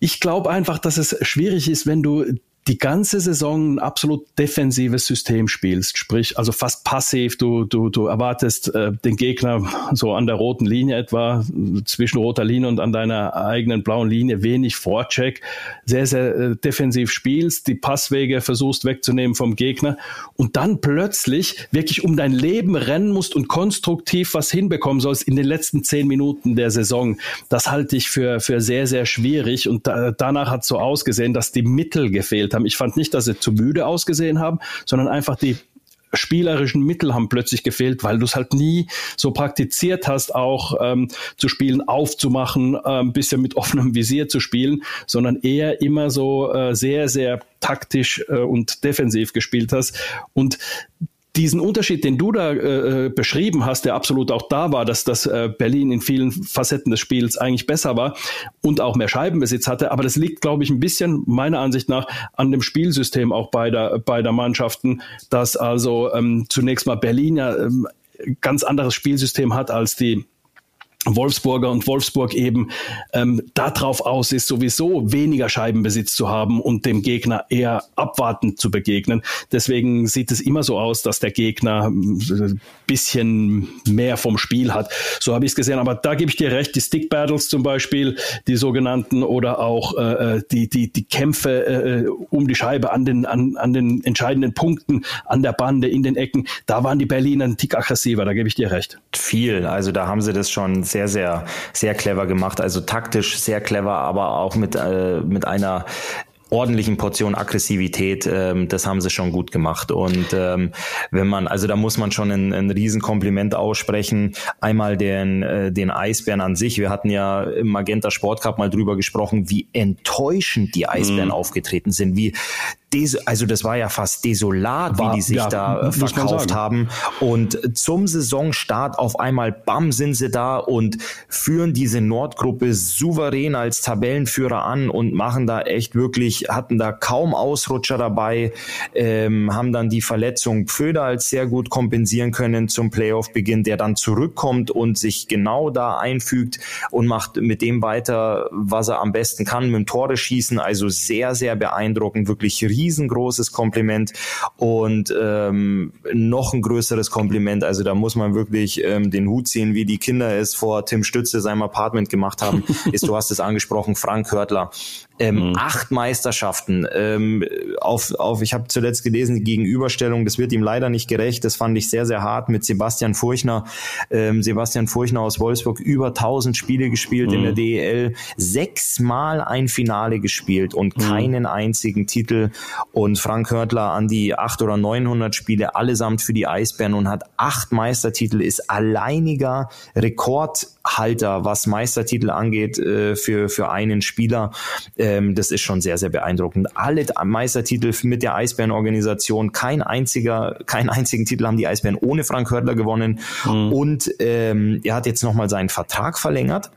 ich glaube einfach, dass es schwierig ist, wenn du die ganze Saison ein absolut defensives System spielst, sprich also fast passiv, du, du, du erwartest äh, den Gegner so an der roten Linie etwa, zwischen roter Linie und an deiner eigenen blauen Linie, wenig Vorcheck, sehr, sehr äh, defensiv spielst, die Passwege versuchst wegzunehmen vom Gegner und dann plötzlich wirklich um dein Leben rennen musst und konstruktiv was hinbekommen sollst in den letzten zehn Minuten der Saison. Das halte ich für, für sehr, sehr schwierig und da, danach hat so ausgesehen, dass die Mittel gefehlt haben haben. Ich fand nicht, dass sie zu müde ausgesehen haben, sondern einfach die spielerischen Mittel haben plötzlich gefehlt, weil du es halt nie so praktiziert hast, auch ähm, zu spielen, aufzumachen, äh, ein bisschen mit offenem Visier zu spielen, sondern eher immer so äh, sehr, sehr taktisch äh, und defensiv gespielt hast. Und diesen Unterschied, den du da äh, äh, beschrieben hast, der absolut auch da war, dass das äh, Berlin in vielen Facetten des Spiels eigentlich besser war und auch mehr Scheibenbesitz hatte. Aber das liegt, glaube ich, ein bisschen meiner Ansicht nach an dem Spielsystem auch beider, beider Mannschaften, dass also ähm, zunächst mal Berlin ja ähm, ganz anderes Spielsystem hat als die Wolfsburger und Wolfsburg eben ähm, darauf aus ist, sowieso weniger Scheibenbesitz zu haben und dem Gegner eher abwartend zu begegnen. Deswegen sieht es immer so aus, dass der Gegner ein äh, bisschen mehr vom Spiel hat. So habe ich es gesehen. Aber da gebe ich dir recht, die Stick Battles zum Beispiel, die sogenannten oder auch äh, äh die, die, die Kämpfe äh, äh, um die Scheibe an den, an, an den entscheidenden Punkten, an der Bande, in den Ecken, da waren die Berliner ein Tick aggressiver, da gebe ich dir recht. Viel, also da haben sie das schon sehr sehr, sehr, clever gemacht. Also taktisch sehr clever, aber auch mit, äh, mit einer ordentlichen Portion Aggressivität, ähm, das haben sie schon gut gemacht. Und ähm, wenn man, also da muss man schon ein, ein Riesenkompliment aussprechen. Einmal den, äh, den Eisbären an sich. Wir hatten ja im Magenta Sport Cup mal drüber gesprochen, wie enttäuschend die Eisbären mhm. aufgetreten sind, wie also das war ja fast desolat, war, wie die sich ja, da verkauft haben. Und zum Saisonstart auf einmal, bam, sind sie da und führen diese Nordgruppe souverän als Tabellenführer an und machen da echt wirklich, hatten da kaum Ausrutscher dabei, ähm, haben dann die Verletzung Pföder als sehr gut kompensieren können zum Playoff-Beginn, der dann zurückkommt und sich genau da einfügt und macht mit dem weiter, was er am besten kann, mit dem Tore schießen. Also sehr, sehr beeindruckend, wirklich riesengroßes Kompliment und ähm, noch ein größeres Kompliment. Also da muss man wirklich ähm, den Hut ziehen, wie die Kinder es vor Tim Stütze seinem Apartment gemacht haben. ist, du hast es angesprochen, Frank Hörtler. Ähm, mhm. Acht Meisterschaften ähm, auf, auf, ich habe zuletzt gelesen, die Gegenüberstellung, das wird ihm leider nicht gerecht, das fand ich sehr, sehr hart mit Sebastian Furchner. Ähm, Sebastian Furchner aus Wolfsburg, über 1000 Spiele gespielt mhm. in der mhm. DEL, sechsmal ein Finale gespielt und mhm. keinen einzigen Titel. Und Frank Hörtler an die 800 oder 900 Spiele, allesamt für die Eisbären und hat acht Meistertitel, ist alleiniger Rekordhalter, was Meistertitel angeht, äh, für, für einen Spieler. Ähm, das ist schon sehr, sehr beeindruckend. Alle Meistertitel mit der Eisbärenorganisation, kein einziger, keinen einzigen Titel haben die Eisbären ohne Frank Hörtler gewonnen. Mhm. Und ähm, er hat jetzt nochmal seinen Vertrag verlängert.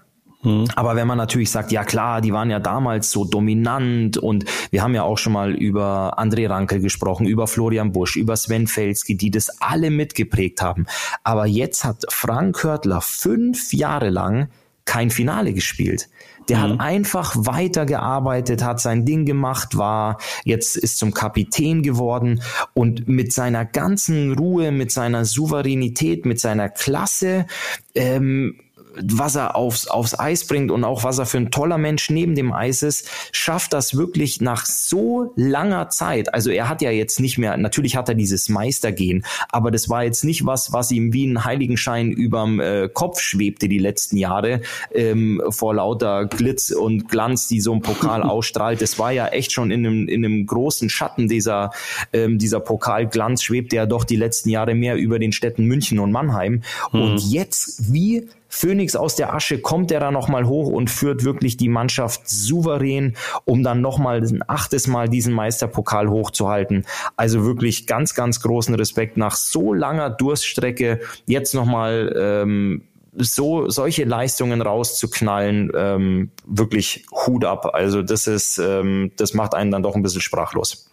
Mhm. Aber wenn man natürlich sagt, ja klar, die waren ja damals so dominant und wir haben ja auch schon mal über André Ranke gesprochen, über Florian Busch, über Sven Felski, die das alle mitgeprägt haben. Aber jetzt hat Frank Hörtler fünf Jahre lang kein Finale gespielt. Der mhm. hat einfach weitergearbeitet, hat sein Ding gemacht, war jetzt ist zum Kapitän geworden und mit seiner ganzen Ruhe, mit seiner Souveränität, mit seiner Klasse ähm, was er aufs, aufs Eis bringt und auch was er für ein toller Mensch neben dem Eis ist, schafft das wirklich nach so langer Zeit. Also er hat ja jetzt nicht mehr, natürlich hat er dieses Meistergehen, aber das war jetzt nicht was, was ihm wie ein Heiligenschein überm äh, Kopf schwebte die letzten Jahre ähm, vor lauter Glitz und Glanz, die so ein Pokal ausstrahlt. Das war ja echt schon in einem, in einem großen Schatten dieser, ähm, dieser Pokalglanz schwebte ja doch die letzten Jahre mehr über den Städten München und Mannheim. Mhm. Und jetzt, wie Phoenix aus der Asche kommt er da nochmal hoch und führt wirklich die Mannschaft souverän, um dann nochmal ein achtes Mal diesen Meisterpokal hochzuhalten. Also wirklich ganz, ganz großen Respekt nach so langer Durststrecke jetzt nochmal ähm, so solche Leistungen rauszuknallen, ähm, wirklich Hut ab. Also das ist, ähm, das macht einen dann doch ein bisschen sprachlos.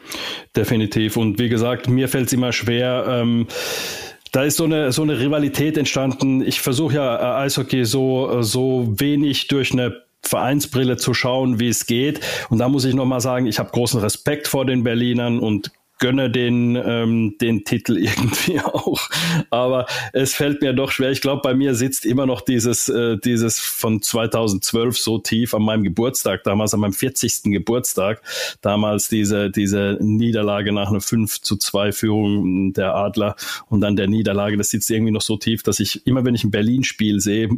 Definitiv. Und wie gesagt, mir fällt es immer schwer. Ähm da ist so eine, so eine Rivalität entstanden. Ich versuche ja äh, Eishockey so, äh, so wenig durch eine Vereinsbrille zu schauen, wie es geht. Und da muss ich nochmal sagen, ich habe großen Respekt vor den Berlinern und gönne den, ähm, den Titel irgendwie auch. Aber es fällt mir doch schwer. Ich glaube, bei mir sitzt immer noch dieses, äh, dieses von 2012 so tief an meinem Geburtstag, damals an meinem 40. Geburtstag, damals diese, diese Niederlage nach einer 5 zu 2 Führung der Adler und dann der Niederlage, das sitzt irgendwie noch so tief, dass ich immer, wenn ich ein Berlin-Spiel sehe,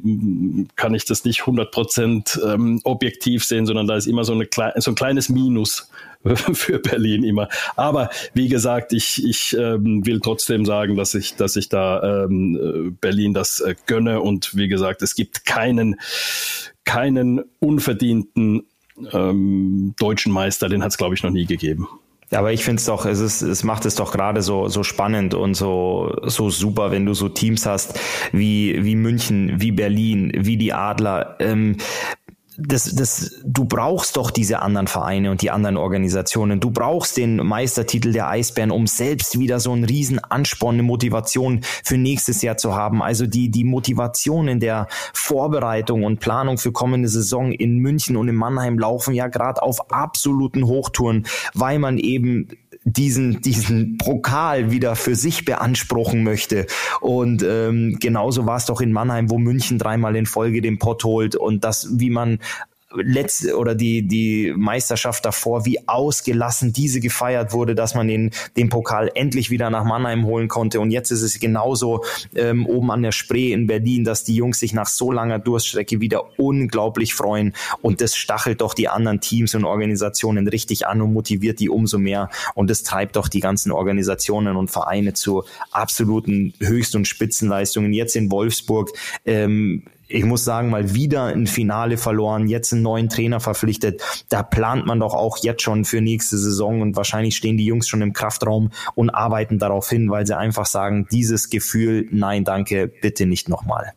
kann ich das nicht 100 Prozent ähm, objektiv sehen, sondern da ist immer so, eine, so ein kleines Minus für Berlin immer. Aber wie gesagt, ich, ich ähm, will trotzdem sagen, dass ich, dass ich da ähm, äh, Berlin das äh, gönne. Und wie gesagt, es gibt keinen, keinen unverdienten ähm, deutschen Meister, den hat es, glaube ich, noch nie gegeben. Aber ich finde es doch, es ist, es macht es doch gerade so, so spannend und so, so super, wenn du so Teams hast wie, wie München, wie Berlin, wie die Adler. Ähm, das, das, du brauchst doch diese anderen Vereine und die anderen Organisationen. Du brauchst den Meistertitel der Eisbären, um selbst wieder so einen riesen Ansporn, eine Motivation für nächstes Jahr zu haben. Also die, die Motivation in der Vorbereitung und Planung für kommende Saison in München und in Mannheim laufen ja gerade auf absoluten Hochtouren, weil man eben diesen, diesen Pokal wieder für sich beanspruchen möchte. Und ähm, genauso war es doch in Mannheim, wo München dreimal in Folge den Pott holt und das, wie man letzte oder die, die Meisterschaft davor, wie ausgelassen diese gefeiert wurde, dass man den, den Pokal endlich wieder nach Mannheim holen konnte. Und jetzt ist es genauso ähm, oben an der Spree in Berlin, dass die Jungs sich nach so langer Durststrecke wieder unglaublich freuen. Und das stachelt doch die anderen Teams und Organisationen richtig an und motiviert die umso mehr. Und das treibt doch die ganzen Organisationen und Vereine zu absoluten Höchst- und Spitzenleistungen. Jetzt in Wolfsburg ähm, ich muss sagen, mal wieder ein Finale verloren, jetzt einen neuen Trainer verpflichtet. Da plant man doch auch jetzt schon für nächste Saison und wahrscheinlich stehen die Jungs schon im Kraftraum und arbeiten darauf hin, weil sie einfach sagen, dieses Gefühl, nein, danke, bitte nicht nochmal.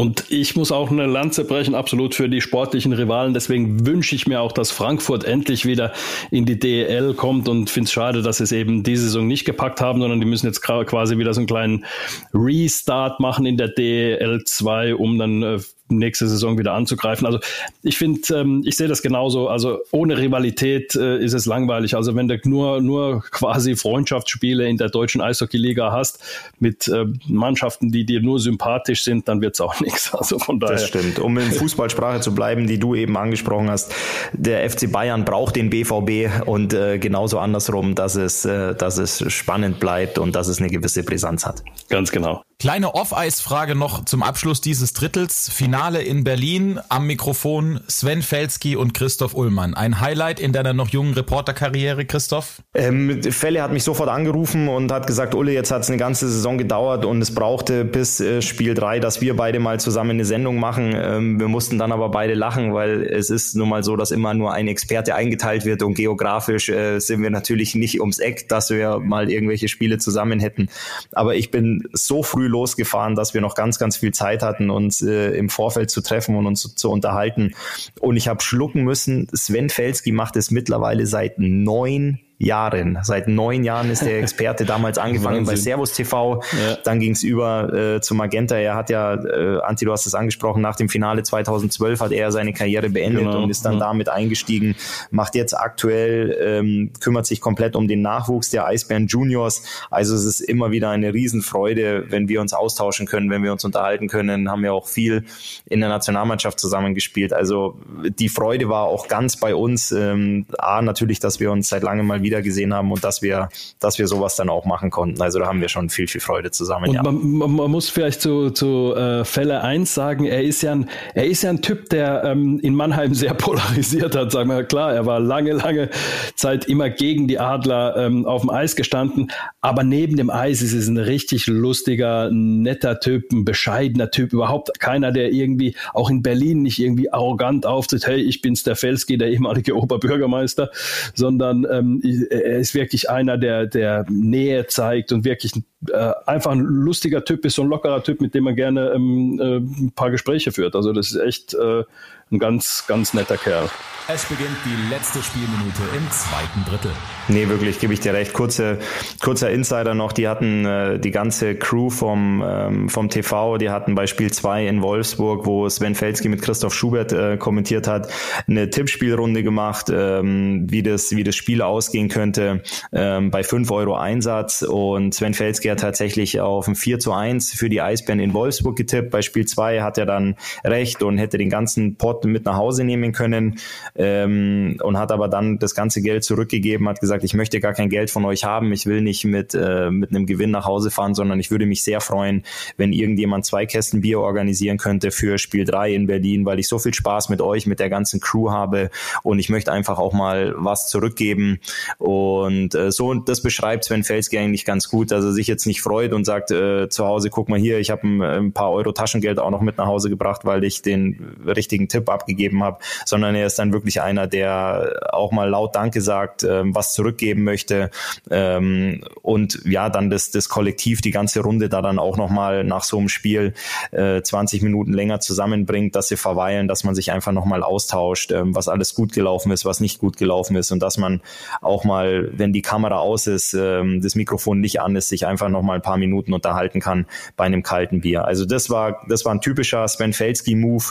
Und ich muss auch eine Lanze brechen, absolut für die sportlichen Rivalen. Deswegen wünsche ich mir auch, dass Frankfurt endlich wieder in die DEL kommt und finde es schade, dass sie es eben diese Saison nicht gepackt haben, sondern die müssen jetzt quasi wieder so einen kleinen Restart machen in der DEL 2, um dann äh, nächste Saison wieder anzugreifen. Also ich finde, ähm, ich sehe das genauso. Also ohne Rivalität äh, ist es langweilig. Also wenn du nur, nur quasi Freundschaftsspiele in der deutschen Eishockey-Liga hast mit äh, Mannschaften, die dir nur sympathisch sind, dann wird es auch nichts. Also von daher. Das stimmt. Um in Fußballsprache zu bleiben, die du eben angesprochen hast, der FC Bayern braucht den BVB und äh, genauso andersrum, dass es, äh, dass es spannend bleibt und dass es eine gewisse Brisanz hat. Ganz genau. Kleine Off-Eis-Frage noch zum Abschluss dieses Drittels. Finale in Berlin am Mikrofon Sven Felski und Christoph Ullmann. Ein Highlight in deiner noch jungen Reporterkarriere, Christoph? Ähm, Felle hat mich sofort angerufen und hat gesagt, Ulle, jetzt hat es eine ganze Saison gedauert und es brauchte bis äh, Spiel 3, dass wir beide mal zusammen eine Sendung machen. Ähm, wir mussten dann aber beide lachen, weil es ist nun mal so, dass immer nur ein Experte eingeteilt wird und geografisch äh, sind wir natürlich nicht ums Eck, dass wir mal irgendwelche Spiele zusammen hätten. Aber ich bin so früh losgefahren, dass wir noch ganz, ganz viel Zeit hatten, uns äh, im Vorfeld zu treffen und uns zu, zu unterhalten. Und ich habe schlucken müssen, Sven Felski macht es mittlerweile seit neun Jahren. Seit neun Jahren ist der Experte damals angefangen bei Servus TV. Ja. Dann ging es über äh, zu Magenta. Er hat ja, äh, Anti, du hast es angesprochen, nach dem Finale 2012 hat er seine Karriere beendet genau. und ist dann ja. damit eingestiegen. Macht jetzt aktuell, ähm, kümmert sich komplett um den Nachwuchs der Eisbären Juniors. Also es ist immer wieder eine Riesenfreude, wenn wir uns austauschen können, wenn wir uns unterhalten können. Haben ja auch viel in der Nationalmannschaft zusammengespielt. Also die Freude war auch ganz bei uns. Ähm, A, natürlich, dass wir uns seit langem mal wieder wieder gesehen haben und dass wir, dass wir sowas dann auch machen konnten. Also da haben wir schon viel, viel Freude zusammen. Und ja. man, man, muss vielleicht zu, zu äh, Fälle 1 sagen, er ist ja ein, er ist ja ein Typ, der ähm, in Mannheim sehr polarisiert hat, sagen wir klar, er war lange, lange Zeit immer gegen die Adler ähm, auf dem Eis gestanden, aber neben dem Eis ist es ein richtig lustiger, netter Typ, ein bescheidener Typ, überhaupt keiner, der irgendwie auch in Berlin nicht irgendwie arrogant auftritt, hey, ich bin's der Felski, der ehemalige Oberbürgermeister, sondern ähm, er ist wirklich einer, der, der Nähe zeigt und wirklich äh, einfach ein lustiger Typ ist, so ein lockerer Typ, mit dem man gerne ähm, äh, ein paar Gespräche führt. Also das ist echt äh, ein ganz, ganz netter Kerl. Es beginnt die letzte Spielminute im zweiten Drittel. Nee, wirklich, gebe ich dir recht. Kurze, kurzer Insider noch, die hatten äh, die ganze Crew vom, ähm, vom TV, die hatten bei Spiel 2 in Wolfsburg, wo Sven Felski mit Christoph Schubert äh, kommentiert hat, eine Tippspielrunde gemacht, ähm, wie, das, wie das Spiel ausgehen könnte ähm, bei 5 Euro Einsatz. Und Sven Felski hat tatsächlich auf ein 4 zu 1 für die Eisbären in Wolfsburg getippt. Bei Spiel 2 hat er dann recht und hätte den ganzen Pot mit nach Hause nehmen können ähm, und hat aber dann das ganze Geld zurückgegeben, hat gesagt, ich möchte gar kein Geld von euch haben, ich will nicht mit, äh, mit einem Gewinn nach Hause fahren, sondern ich würde mich sehr freuen, wenn irgendjemand zwei Kästen Bier organisieren könnte für Spiel 3 in Berlin, weil ich so viel Spaß mit euch, mit der ganzen Crew habe und ich möchte einfach auch mal was zurückgeben. Und äh, so, das beschreibt Sven Felski eigentlich ganz gut, dass er sich jetzt nicht freut und sagt äh, zu Hause, guck mal hier, ich habe ein, ein paar Euro Taschengeld auch noch mit nach Hause gebracht, weil ich den richtigen Tipp abgegeben habe, sondern er ist dann wirklich einer, der auch mal laut Danke sagt, ähm, was zurückgeben möchte ähm, und ja, dann das, das Kollektiv, die ganze Runde da dann auch nochmal nach so einem Spiel äh, 20 Minuten länger zusammenbringt, dass sie verweilen, dass man sich einfach nochmal austauscht, ähm, was alles gut gelaufen ist, was nicht gut gelaufen ist und dass man auch mal, wenn die Kamera aus ist, ähm, das Mikrofon nicht an ist, sich einfach nochmal ein paar Minuten unterhalten kann bei einem kalten Bier. Also das war, das war ein typischer Sven Felski-Move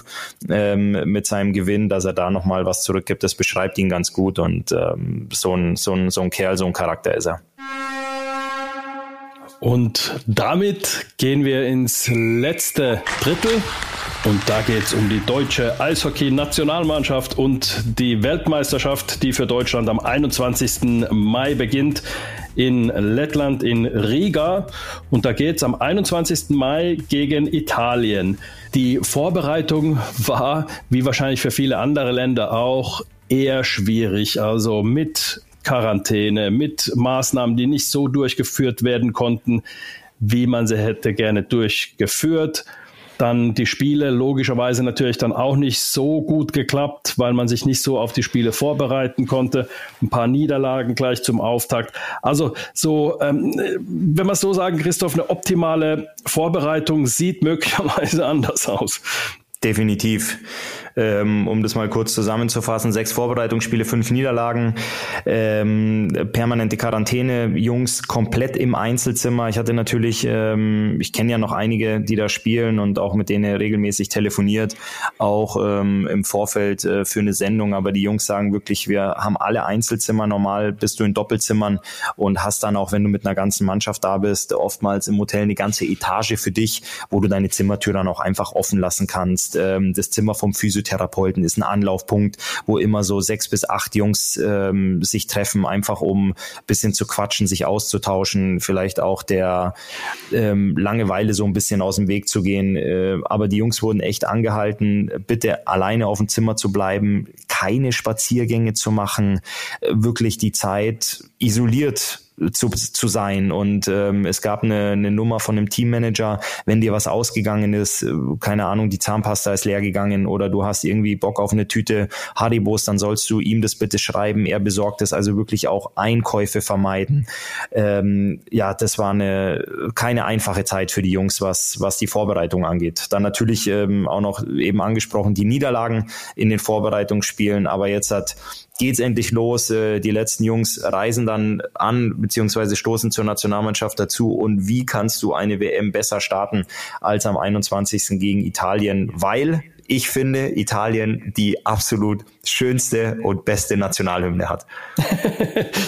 ähm, mit seinem Gewinn, dass er da nochmal was zurückgibt, das beschreibt ihn ganz gut und ähm, so, ein, so, ein, so ein Kerl, so ein Charakter ist er. Und damit gehen wir ins letzte Drittel. Und da geht es um die deutsche Eishockey-Nationalmannschaft und die Weltmeisterschaft, die für Deutschland am 21. Mai beginnt in Lettland in Riga. Und da geht es am 21. Mai gegen Italien. Die Vorbereitung war, wie wahrscheinlich für viele andere Länder auch, eher schwierig. Also mit Quarantäne, mit Maßnahmen, die nicht so durchgeführt werden konnten, wie man sie hätte gerne durchgeführt. Dann die Spiele logischerweise natürlich dann auch nicht so gut geklappt, weil man sich nicht so auf die Spiele vorbereiten konnte. Ein paar Niederlagen gleich zum Auftakt. Also so, ähm, wenn wir es so sagen, Christoph, eine optimale Vorbereitung sieht möglicherweise anders aus. Definitiv. Ähm, um das mal kurz zusammenzufassen, sechs Vorbereitungsspiele, fünf Niederlagen, ähm, permanente Quarantäne, Jungs komplett im Einzelzimmer. Ich hatte natürlich, ähm, ich kenne ja noch einige, die da spielen und auch mit denen regelmäßig telefoniert, auch ähm, im Vorfeld äh, für eine Sendung. Aber die Jungs sagen wirklich, wir haben alle Einzelzimmer. Normal bist du in Doppelzimmern und hast dann auch, wenn du mit einer ganzen Mannschaft da bist, oftmals im Hotel eine ganze Etage für dich, wo du deine Zimmertür dann auch einfach offen lassen kannst. Ähm, das Zimmer vom Physiotherapeuten Physiotherapeuten ist ein Anlaufpunkt, wo immer so sechs bis acht Jungs ähm, sich treffen, einfach um bisschen zu quatschen, sich auszutauschen, vielleicht auch der ähm, Langeweile so ein bisschen aus dem Weg zu gehen. Äh, aber die Jungs wurden echt angehalten, bitte alleine auf dem Zimmer zu bleiben, keine Spaziergänge zu machen, wirklich die Zeit isoliert zu, zu sein. Und ähm, es gab eine, eine Nummer von einem Teammanager, wenn dir was ausgegangen ist, äh, keine Ahnung, die Zahnpasta ist leer gegangen oder du hast irgendwie Bock auf eine Tüte Haribos, dann sollst du ihm das bitte schreiben. Er besorgt es, also wirklich auch Einkäufe vermeiden. Ähm, ja, das war eine keine einfache Zeit für die Jungs, was, was die Vorbereitung angeht. Dann natürlich ähm, auch noch eben angesprochen die Niederlagen in den Vorbereitungsspielen, aber jetzt hat geht's endlich los. Äh, die letzten Jungs reisen dann an, beziehungsweise stoßen zur Nationalmannschaft dazu. Und wie kannst du eine WM besser starten als am 21. gegen Italien? Weil ich finde Italien die absolut schönste und beste Nationalhymne hat.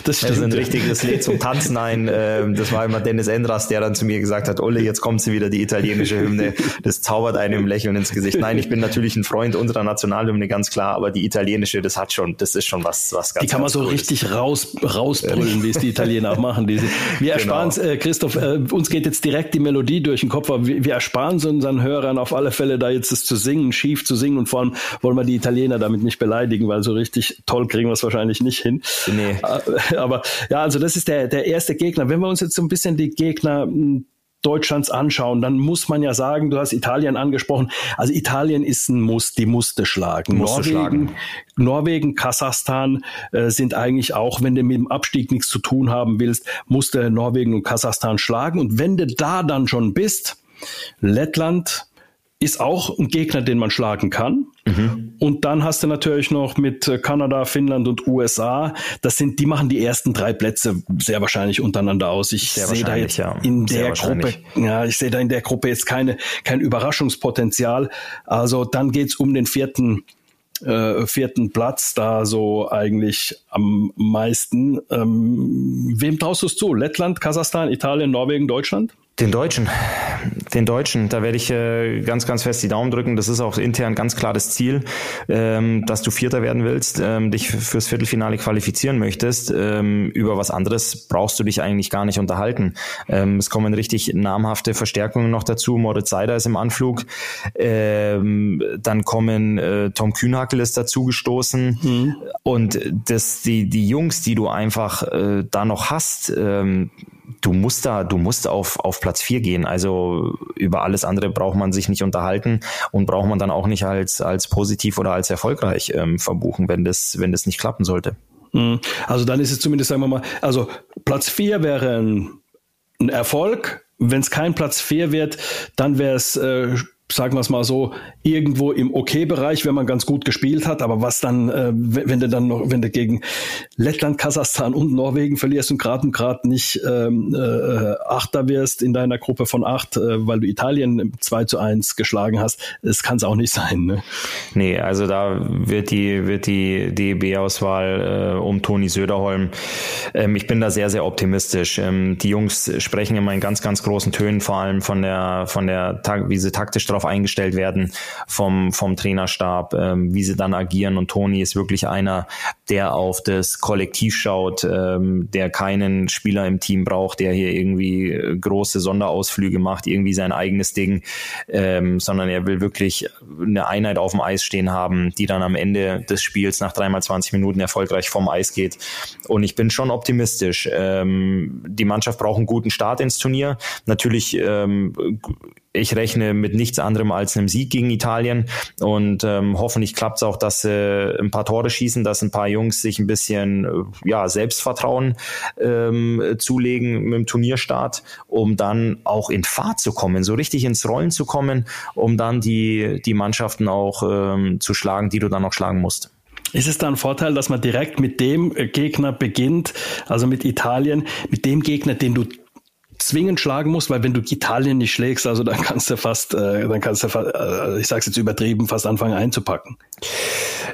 das stimmt. Das ist ein richtiges Lied zum Tanzen ein. Ähm, das war immer Dennis Endras, der dann zu mir gesagt hat, Olle, jetzt kommt sie wieder, die italienische Hymne. Das zaubert einem Lächeln ins Gesicht. Nein, ich bin natürlich ein Freund unserer Nationalhymne, ganz klar, aber die italienische, das hat schon, das ist schon was, was ganz Die kann man so richtig raus, rausbrüllen, wie es die Italiener auch machen. Diese. Wir genau. ersparen es, äh, Christoph, äh, uns geht jetzt direkt die Melodie durch den Kopf, aber wir, wir ersparen es unseren Hörern auf alle Fälle, da jetzt es zu singen, schief zu singen und vor allem wollen wir die Italiener damit nicht beleidigen verteidigen, weil so richtig toll kriegen wir es wahrscheinlich nicht hin. Nee. Äh, aber ja, also das ist der, der erste Gegner. Wenn wir uns jetzt so ein bisschen die Gegner hm, Deutschlands anschauen, dann muss man ja sagen, du hast Italien angesprochen. Also Italien ist ein Muss, die musste schlagen. Musste Norwegen, schlagen. Norwegen, Kasachstan äh, sind eigentlich auch, wenn du mit dem Abstieg nichts zu tun haben willst, musste Norwegen und Kasachstan schlagen. Und wenn du da dann schon bist, Lettland, ist auch ein Gegner, den man schlagen kann. Mhm. Und dann hast du natürlich noch mit äh, Kanada, Finnland und USA. Das sind, die machen die ersten drei Plätze sehr wahrscheinlich untereinander aus. Ich sehe da jetzt ja. in der Gruppe, ja, ich sehe da in der Gruppe jetzt keine, kein Überraschungspotenzial. Also dann geht's um den vierten äh, vierten Platz da so eigentlich am meisten. Ähm, wem traust du es zu? Lettland, Kasachstan, Italien, Norwegen, Deutschland? Den Deutschen, den Deutschen, da werde ich äh, ganz, ganz fest die Daumen drücken. Das ist auch intern ganz klar das Ziel, ähm, dass du Vierter werden willst, ähm, dich fürs Viertelfinale qualifizieren möchtest. Ähm, über was anderes brauchst du dich eigentlich gar nicht unterhalten. Ähm, es kommen richtig namhafte Verstärkungen noch dazu. Moritz Seider ist im Anflug. Ähm, dann kommen äh, Tom Kühnhackel ist dazugestoßen. Mhm. Und das, die, die Jungs, die du einfach äh, da noch hast, ähm, du musst da, du musst auf, auf Platz vier gehen. Also über alles andere braucht man sich nicht unterhalten und braucht man dann auch nicht als, als positiv oder als erfolgreich ähm, verbuchen, wenn das, wenn das nicht klappen sollte. Mhm. Also dann ist es zumindest, sagen wir mal, also Platz vier wäre ein, ein Erfolg. Wenn es kein Platz vier wird, dann wäre es äh, sagen wir es mal so, irgendwo im Okay-Bereich, wenn man ganz gut gespielt hat. Aber was dann, äh, wenn du dann noch, wenn du gegen Lettland, Kasachstan und Norwegen verlierst und gerade und gerade nicht ähm, äh, Achter wirst in deiner Gruppe von acht, äh, weil du Italien 2 zu 1 geschlagen hast, das kann es auch nicht sein. Ne? Nee, also da wird die, wird die DEB-Auswahl äh, um Toni Söderholm. Ähm, ich bin da sehr, sehr optimistisch. Ähm, die Jungs sprechen immer in ganz, ganz großen Tönen, vor allem von der, von der, wie sie taktisch drauf darauf eingestellt werden vom, vom Trainerstab, ähm, wie sie dann agieren. Und Toni ist wirklich einer, der auf das Kollektiv schaut, ähm, der keinen Spieler im Team braucht, der hier irgendwie äh, große Sonderausflüge macht, irgendwie sein eigenes Ding, ähm, sondern er will wirklich eine Einheit auf dem Eis stehen haben, die dann am Ende des Spiels nach dreimal 20 Minuten erfolgreich vom Eis geht. Und ich bin schon optimistisch. Ähm, die Mannschaft braucht einen guten Start ins Turnier. Natürlich ähm, ich rechne mit nichts anderem als einem Sieg gegen Italien und ähm, hoffentlich klappt es auch, dass sie ein paar Tore schießen, dass ein paar Jungs sich ein bisschen äh, ja, Selbstvertrauen ähm, zulegen mit dem Turnierstart, um dann auch in Fahrt zu kommen, so richtig ins Rollen zu kommen, um dann die, die Mannschaften auch ähm, zu schlagen, die du dann noch schlagen musst. Ist es da ein Vorteil, dass man direkt mit dem Gegner beginnt, also mit Italien, mit dem Gegner, den du zwingend schlagen musst, weil wenn du Italien nicht schlägst, also dann kannst du fast, äh, dann kannst du, äh, ich sag's jetzt übertrieben, fast anfangen einzupacken.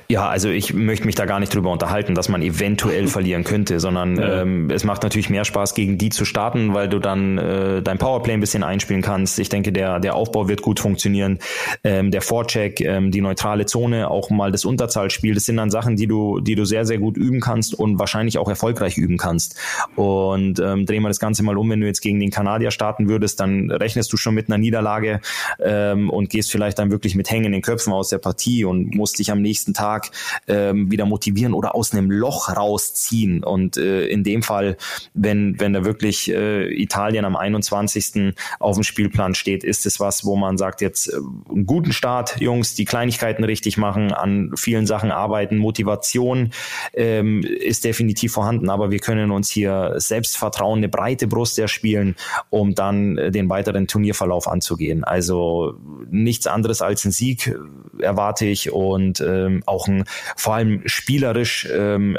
Ja, also ich möchte mich da gar nicht drüber unterhalten, dass man eventuell verlieren könnte, sondern ja. ähm, es macht natürlich mehr Spaß, gegen die zu starten, weil du dann äh, dein Powerplay ein bisschen einspielen kannst. Ich denke, der, der Aufbau wird gut funktionieren. Ähm, der Vorcheck, ähm, die neutrale Zone, auch mal das Unterzahlspiel, das sind dann Sachen, die du, die du sehr, sehr gut üben kannst und wahrscheinlich auch erfolgreich üben kannst. Und ähm, drehen wir das Ganze mal um, wenn du jetzt gegen den Kanadier starten würdest, dann rechnest du schon mit einer Niederlage ähm, und gehst vielleicht dann wirklich mit hängenden Köpfen aus der Partie und musst dich am nächsten Tag ähm, wieder motivieren oder aus einem Loch rausziehen. Und äh, in dem Fall, wenn, wenn da wirklich äh, Italien am 21. auf dem Spielplan steht, ist es was, wo man sagt, jetzt äh, einen guten Start, Jungs, die Kleinigkeiten richtig machen, an vielen Sachen arbeiten, Motivation ähm, ist definitiv vorhanden, aber wir können uns hier Selbstvertrauen, eine breite Brust erspielen, um dann äh, den weiteren Turnierverlauf anzugehen. Also nichts anderes als ein Sieg äh, erwarte ich und ähm, auch ein vor allem spielerisch ähm,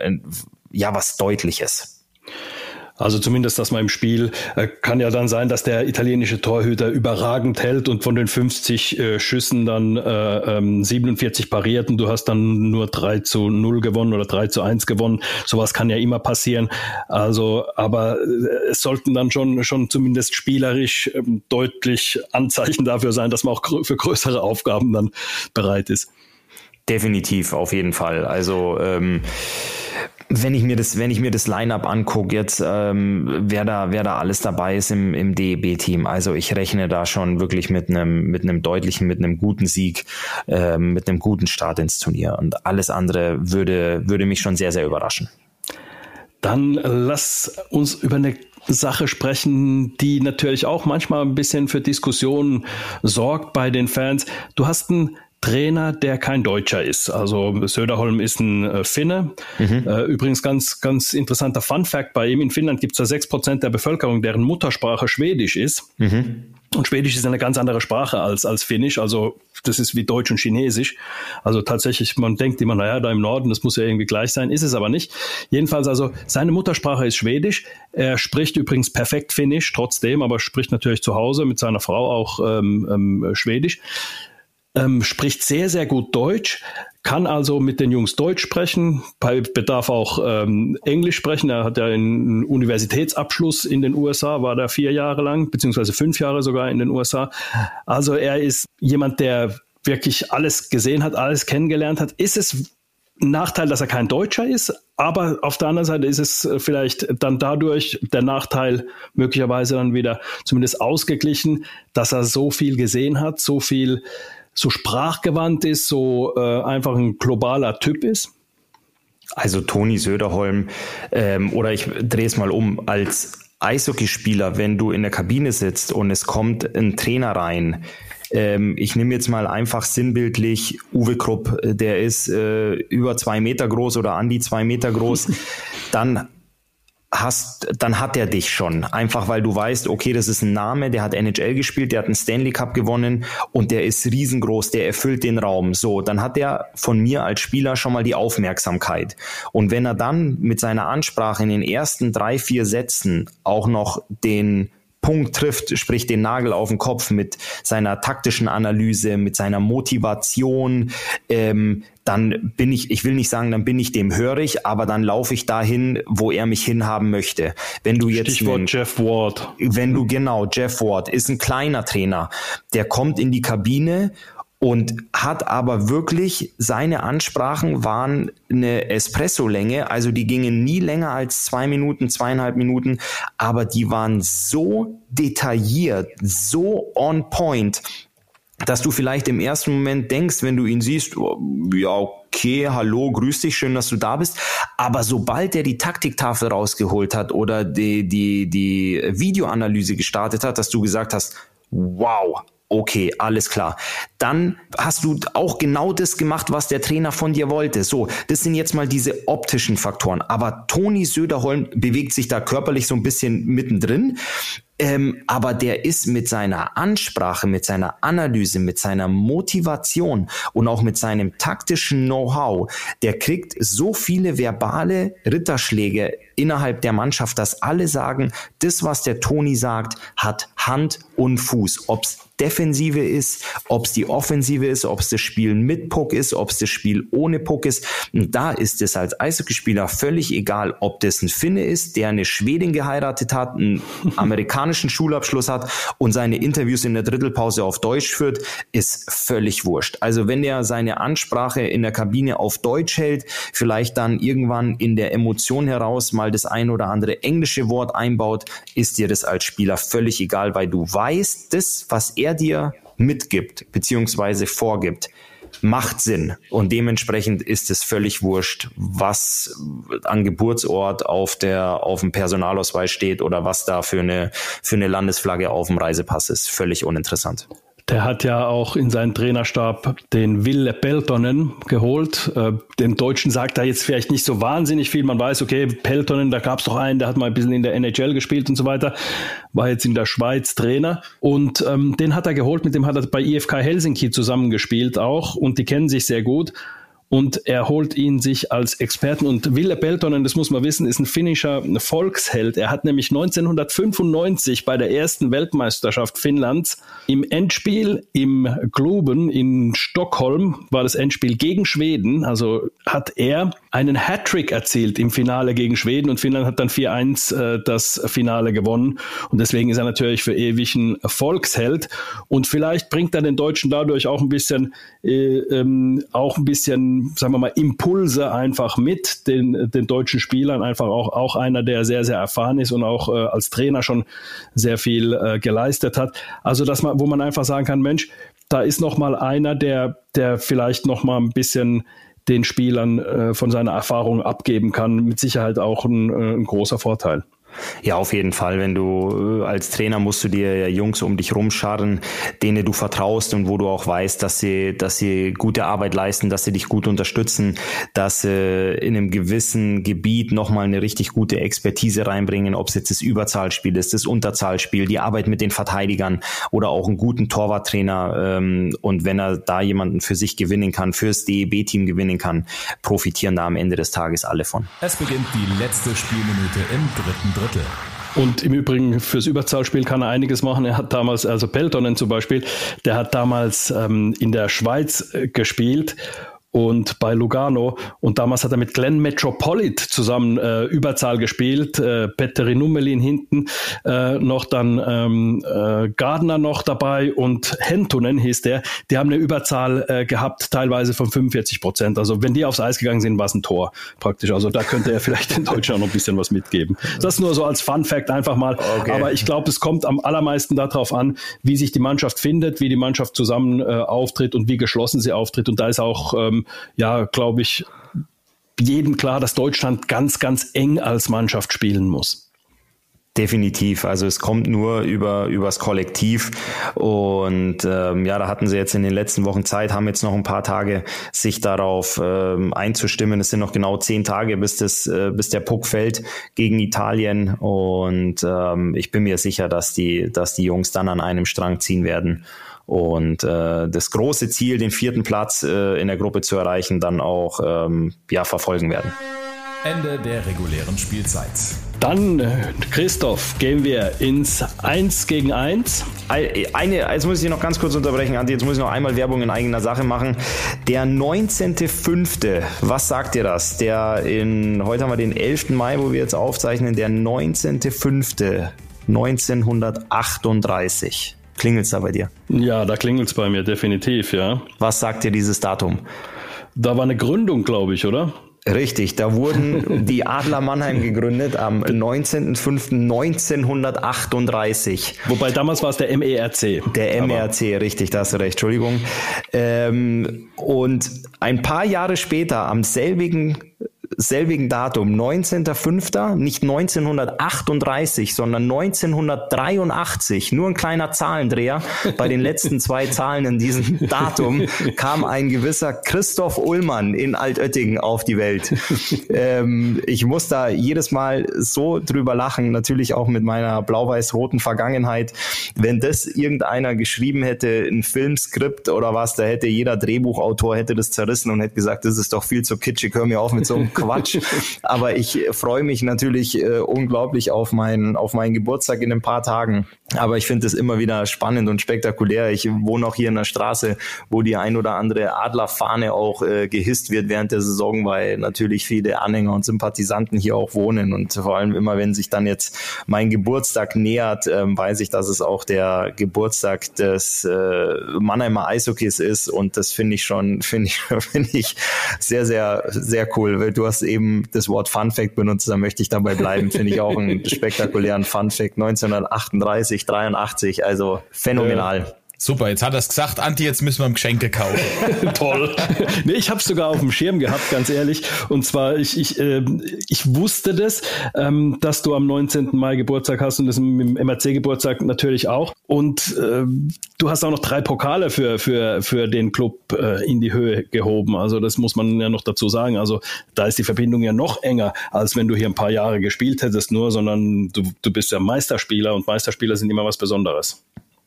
ja was Deutliches. Also zumindest dass man im Spiel. Äh, kann ja dann sein, dass der italienische Torhüter überragend hält und von den 50 äh, Schüssen dann äh, ähm, 47 pariert und du hast dann nur 3 zu 0 gewonnen oder 3 zu 1 gewonnen. Sowas kann ja immer passieren. Also, aber äh, es sollten dann schon, schon zumindest spielerisch ähm, deutlich Anzeichen dafür sein, dass man auch für größere Aufgaben dann bereit ist. Definitiv, auf jeden Fall. Also ähm, wenn ich mir das, wenn ich mir das Line-up angucke, jetzt ähm, wer da, wer da alles dabei ist im, im DEB-Team. Also ich rechne da schon wirklich mit einem, mit einem deutlichen, mit einem guten Sieg, ähm, mit einem guten Start ins Turnier. Und alles andere würde, würde mich schon sehr, sehr überraschen. Dann lass uns über eine Sache sprechen, die natürlich auch manchmal ein bisschen für Diskussionen sorgt bei den Fans. Du hast einen Trainer, der kein Deutscher ist. Also Söderholm ist ein äh, Finne. Mhm. Äh, übrigens ganz, ganz interessanter Fun Fact bei ihm. In Finnland gibt es ja sechs Prozent der Bevölkerung, deren Muttersprache Schwedisch ist. Mhm. Und Schwedisch ist eine ganz andere Sprache als, als Finnisch. Also das ist wie Deutsch und Chinesisch. Also tatsächlich, man denkt immer, naja, da im Norden, das muss ja irgendwie gleich sein. Ist es aber nicht. Jedenfalls also, seine Muttersprache ist Schwedisch. Er spricht übrigens perfekt Finnisch trotzdem, aber spricht natürlich zu Hause mit seiner Frau auch ähm, ähm, Schwedisch ähm, spricht sehr, sehr gut Deutsch, kann also mit den Jungs Deutsch sprechen, bei Bedarf auch ähm, Englisch sprechen. Er hat ja einen Universitätsabschluss in den USA, war da vier Jahre lang, beziehungsweise fünf Jahre sogar in den USA. Also er ist jemand, der wirklich alles gesehen hat, alles kennengelernt hat. Ist es ein Nachteil, dass er kein Deutscher ist, aber auf der anderen Seite ist es vielleicht dann dadurch der Nachteil möglicherweise dann wieder zumindest ausgeglichen, dass er so viel gesehen hat, so viel so sprachgewandt ist, so äh, einfach ein globaler Typ ist? Also Toni Söderholm ähm, oder ich drehe es mal um als Eishockeyspieler, wenn du in der Kabine sitzt und es kommt ein Trainer rein, ähm, ich nehme jetzt mal einfach sinnbildlich Uwe Krupp, der ist äh, über zwei Meter groß oder an die zwei Meter groß, dann hast, dann hat er dich schon. Einfach weil du weißt, okay, das ist ein Name, der hat NHL gespielt, der hat einen Stanley Cup gewonnen und der ist riesengroß, der erfüllt den Raum. So, dann hat er von mir als Spieler schon mal die Aufmerksamkeit. Und wenn er dann mit seiner Ansprache in den ersten drei, vier Sätzen auch noch den Punkt trifft, sprich den Nagel auf den Kopf mit seiner taktischen Analyse, mit seiner Motivation, ähm, dann bin ich, ich will nicht sagen, dann bin ich dem hörig, aber dann laufe ich dahin, wo er mich hinhaben möchte. Wenn du jetzt Stichwort einen, Jeff Ward. Wenn du genau, Jeff Ward ist ein kleiner Trainer, der kommt in die Kabine und hat aber wirklich seine Ansprachen waren eine Espresso-Länge, also die gingen nie länger als zwei Minuten, zweieinhalb Minuten, aber die waren so detailliert, so on point, dass du vielleicht im ersten Moment denkst, wenn du ihn siehst, oh, ja, okay, hallo, grüß dich, schön, dass du da bist. Aber sobald er die Taktiktafel rausgeholt hat oder die, die, die Videoanalyse gestartet hat, dass du gesagt hast, wow, Okay, alles klar. Dann hast du auch genau das gemacht, was der Trainer von dir wollte. So, das sind jetzt mal diese optischen Faktoren. Aber Toni Söderholm bewegt sich da körperlich so ein bisschen mittendrin. Ähm, aber der ist mit seiner Ansprache, mit seiner Analyse, mit seiner Motivation und auch mit seinem taktischen Know-how, der kriegt so viele verbale Ritterschläge innerhalb der Mannschaft, dass alle sagen, das, was der Toni sagt, hat Hand und Fuß. Ob's Defensive ist, ob es die Offensive ist, ob es das Spiel mit Puck ist, ob es das Spiel ohne Puck ist. Und da ist es als Eishockeyspieler völlig egal, ob das ein Finne ist, der eine Schwedin geheiratet hat, einen amerikanischen Schulabschluss hat und seine Interviews in der Drittelpause auf Deutsch führt, ist völlig wurscht. Also wenn er seine Ansprache in der Kabine auf Deutsch hält, vielleicht dann irgendwann in der Emotion heraus mal das ein oder andere englische Wort einbaut, ist dir das als Spieler völlig egal, weil du weißt, das, was er dir mitgibt beziehungsweise vorgibt, macht Sinn. Und dementsprechend ist es völlig wurscht, was an Geburtsort auf der, auf dem Personalausweis steht oder was da für eine, für eine Landesflagge auf dem Reisepass ist. Völlig uninteressant. Der hat ja auch in seinen Trainerstab den Ville Peltonen geholt. Äh, den Deutschen sagt er jetzt vielleicht nicht so wahnsinnig viel. Man weiß, okay, Peltonen, da gab es doch einen, der hat mal ein bisschen in der NHL gespielt und so weiter, war jetzt in der Schweiz Trainer. Und ähm, den hat er geholt, mit dem hat er bei IFK Helsinki zusammengespielt auch und die kennen sich sehr gut und er holt ihn sich als Experten. Und Ville Peltonen, das muss man wissen, ist ein finnischer Volksheld. Er hat nämlich 1995 bei der ersten Weltmeisterschaft Finnlands im Endspiel im Globen in Stockholm, war das Endspiel gegen Schweden, also hat er einen Hattrick erzielt im Finale gegen Schweden und Finnland hat dann 4-1 äh, das Finale gewonnen. Und deswegen ist er natürlich für ewig ein Volksheld. Und vielleicht bringt er den Deutschen dadurch auch ein bisschen, äh, ähm, auch ein bisschen sagen wir mal, Impulse einfach mit den, den deutschen Spielern. Einfach auch, auch einer, der sehr, sehr erfahren ist und auch äh, als Trainer schon sehr viel äh, geleistet hat. Also, dass man, wo man einfach sagen kann, Mensch, da ist noch mal einer, der, der vielleicht noch mal ein bisschen den Spielern äh, von seiner Erfahrung abgeben kann. Mit Sicherheit auch ein, äh, ein großer Vorteil. Ja, auf jeden Fall. Wenn du äh, als Trainer musst du dir Jungs um dich rumscharren, denen du vertraust und wo du auch weißt, dass sie, dass sie gute Arbeit leisten, dass sie dich gut unterstützen, dass sie in einem gewissen Gebiet nochmal eine richtig gute Expertise reinbringen, ob es jetzt das Überzahlspiel ist, das Unterzahlspiel, die Arbeit mit den Verteidigern oder auch einen guten Torwarttrainer. Ähm, und wenn er da jemanden für sich gewinnen kann, fürs DEB-Team gewinnen kann, profitieren da am Ende des Tages alle von. Es beginnt die letzte Spielminute im dritten Drittel. Und im Übrigen fürs Überzahlspiel kann er einiges machen. Er hat damals, also Peltonen zum Beispiel, der hat damals ähm, in der Schweiz äh, gespielt und bei Lugano. Und damals hat er mit Glenn Metropolit zusammen äh, Überzahl gespielt. Äh, Petteri Nummelin hinten, äh, noch dann ähm, äh, Gardner noch dabei und Hentunen hieß der. Die haben eine Überzahl äh, gehabt, teilweise von 45 Prozent. Also wenn die aufs Eis gegangen sind, war es ein Tor praktisch. Also da könnte er vielleicht in Deutschland noch ein bisschen was mitgeben. Das nur so als Fun Fact einfach mal. Okay. Aber ich glaube, es kommt am allermeisten darauf an, wie sich die Mannschaft findet, wie die Mannschaft zusammen äh, auftritt und wie geschlossen sie auftritt. Und da ist auch ähm, ja, glaube ich, jedem klar, dass Deutschland ganz, ganz eng als Mannschaft spielen muss. Definitiv. Also es kommt nur über übers Kollektiv und ähm, ja, da hatten sie jetzt in den letzten Wochen Zeit, haben jetzt noch ein paar Tage, sich darauf ähm, einzustimmen. Es sind noch genau zehn Tage, bis das, äh, bis der Puck fällt gegen Italien und ähm, ich bin mir sicher, dass die, dass die Jungs dann an einem Strang ziehen werden und äh, das große Ziel, den vierten Platz äh, in der Gruppe zu erreichen, dann auch ähm, ja, verfolgen werden. Ende der regulären Spielzeit. Dann, äh, Christoph, gehen wir ins 1 gegen 1. Eine, jetzt muss ich noch ganz kurz unterbrechen, Andi, jetzt muss ich noch einmal Werbung in eigener Sache machen. Der 19.05., was sagt dir das? Der in, heute haben wir den 11. Mai, wo wir jetzt aufzeichnen, der 19.05. 1938. Klingelt's da bei dir? Ja, da klingelt's bei mir, definitiv, ja. Was sagt dir dieses Datum? Da war eine Gründung, glaube ich, oder? Richtig, da wurden die Adler Mannheim gegründet am 19.05.1938. Wobei damals war es der MERC. Der MERC, richtig, da hast du recht, Entschuldigung. Ähm, und ein paar Jahre später, am selbigen selbigen Datum, 19.05., nicht 1938, sondern 1983, nur ein kleiner Zahlendreher, bei den letzten zwei Zahlen in diesem Datum kam ein gewisser Christoph Ullmann in Altöttingen auf die Welt. Ähm, ich muss da jedes Mal so drüber lachen, natürlich auch mit meiner blau-weiß-roten Vergangenheit. Wenn das irgendeiner geschrieben hätte, ein Filmskript oder was, da hätte jeder Drehbuchautor hätte das zerrissen und hätte gesagt, das ist doch viel zu kitschig, hör mir auf mit so einem Quatsch. Aber ich freue mich natürlich äh, unglaublich auf meinen, auf meinen Geburtstag in ein paar Tagen. Aber ich finde es immer wieder spannend und spektakulär. Ich wohne auch hier in der Straße, wo die ein oder andere Adlerfahne auch äh, gehisst wird während der Saison, weil natürlich viele Anhänger und Sympathisanten hier auch wohnen. Und vor allem immer, wenn sich dann jetzt mein Geburtstag nähert, ähm, weiß ich, dass es auch der Geburtstag des äh, Mannheimer Eishockeys ist. Und das finde ich schon, finde ich, finde ich sehr, sehr, sehr cool. Du hast eben das Wort Fun Fact benutzt, da möchte ich dabei bleiben. Finde ich auch einen spektakulären Fun Fact. 1938, 83, also phänomenal. Super, jetzt hat er es gesagt, Anti, jetzt müssen wir ihm Geschenke kaufen. Toll. nee, ich habe es sogar auf dem Schirm gehabt, ganz ehrlich. Und zwar, ich, ich, äh, ich wusste das, ähm, dass du am 19. Mai Geburtstag hast und das im MRC-Geburtstag natürlich auch. Und äh, du hast auch noch drei Pokale für, für, für den Club äh, in die Höhe gehoben. Also das muss man ja noch dazu sagen. Also da ist die Verbindung ja noch enger, als wenn du hier ein paar Jahre gespielt hättest nur, sondern du, du bist ja Meisterspieler und Meisterspieler sind immer was Besonderes.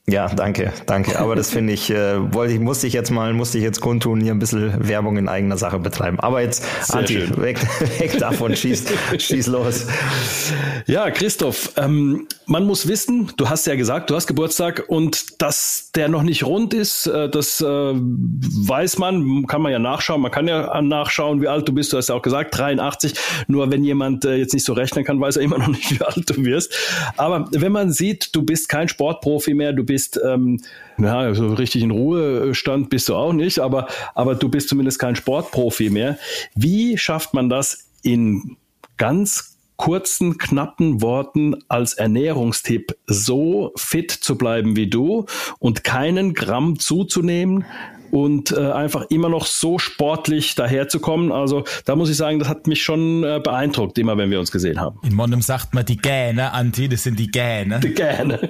Ja, danke, danke. Aber das finde ich, äh, wollte ich, musste ich jetzt mal, musste ich jetzt kundtun, hier ein bisschen Werbung in eigener Sache betreiben. Aber jetzt, Sehr Anti, weg, weg davon, schieß, schieß los. Ja, Christoph, ähm, man muss wissen, du hast ja gesagt, du hast Geburtstag und dass der noch nicht rund ist, äh, das äh, weiß man, kann man ja nachschauen. Man kann ja nachschauen, wie alt du bist. Du hast ja auch gesagt, 83. Nur wenn jemand äh, jetzt nicht so rechnen kann, weiß er immer noch nicht, wie alt du wirst. Aber wenn man sieht, du bist kein Sportprofi mehr, du bist, ähm, ja, so richtig in Ruhestand bist du auch nicht, aber, aber du bist zumindest kein Sportprofi mehr. Wie schafft man das in ganz kurzen, knappen Worten als Ernährungstipp so fit zu bleiben wie du und keinen Gramm zuzunehmen, und äh, einfach immer noch so sportlich daherzukommen. Also da muss ich sagen, das hat mich schon äh, beeindruckt, immer wenn wir uns gesehen haben. In Monum sagt man die Gähne, Anti, das sind die Gähne. Die Gähne.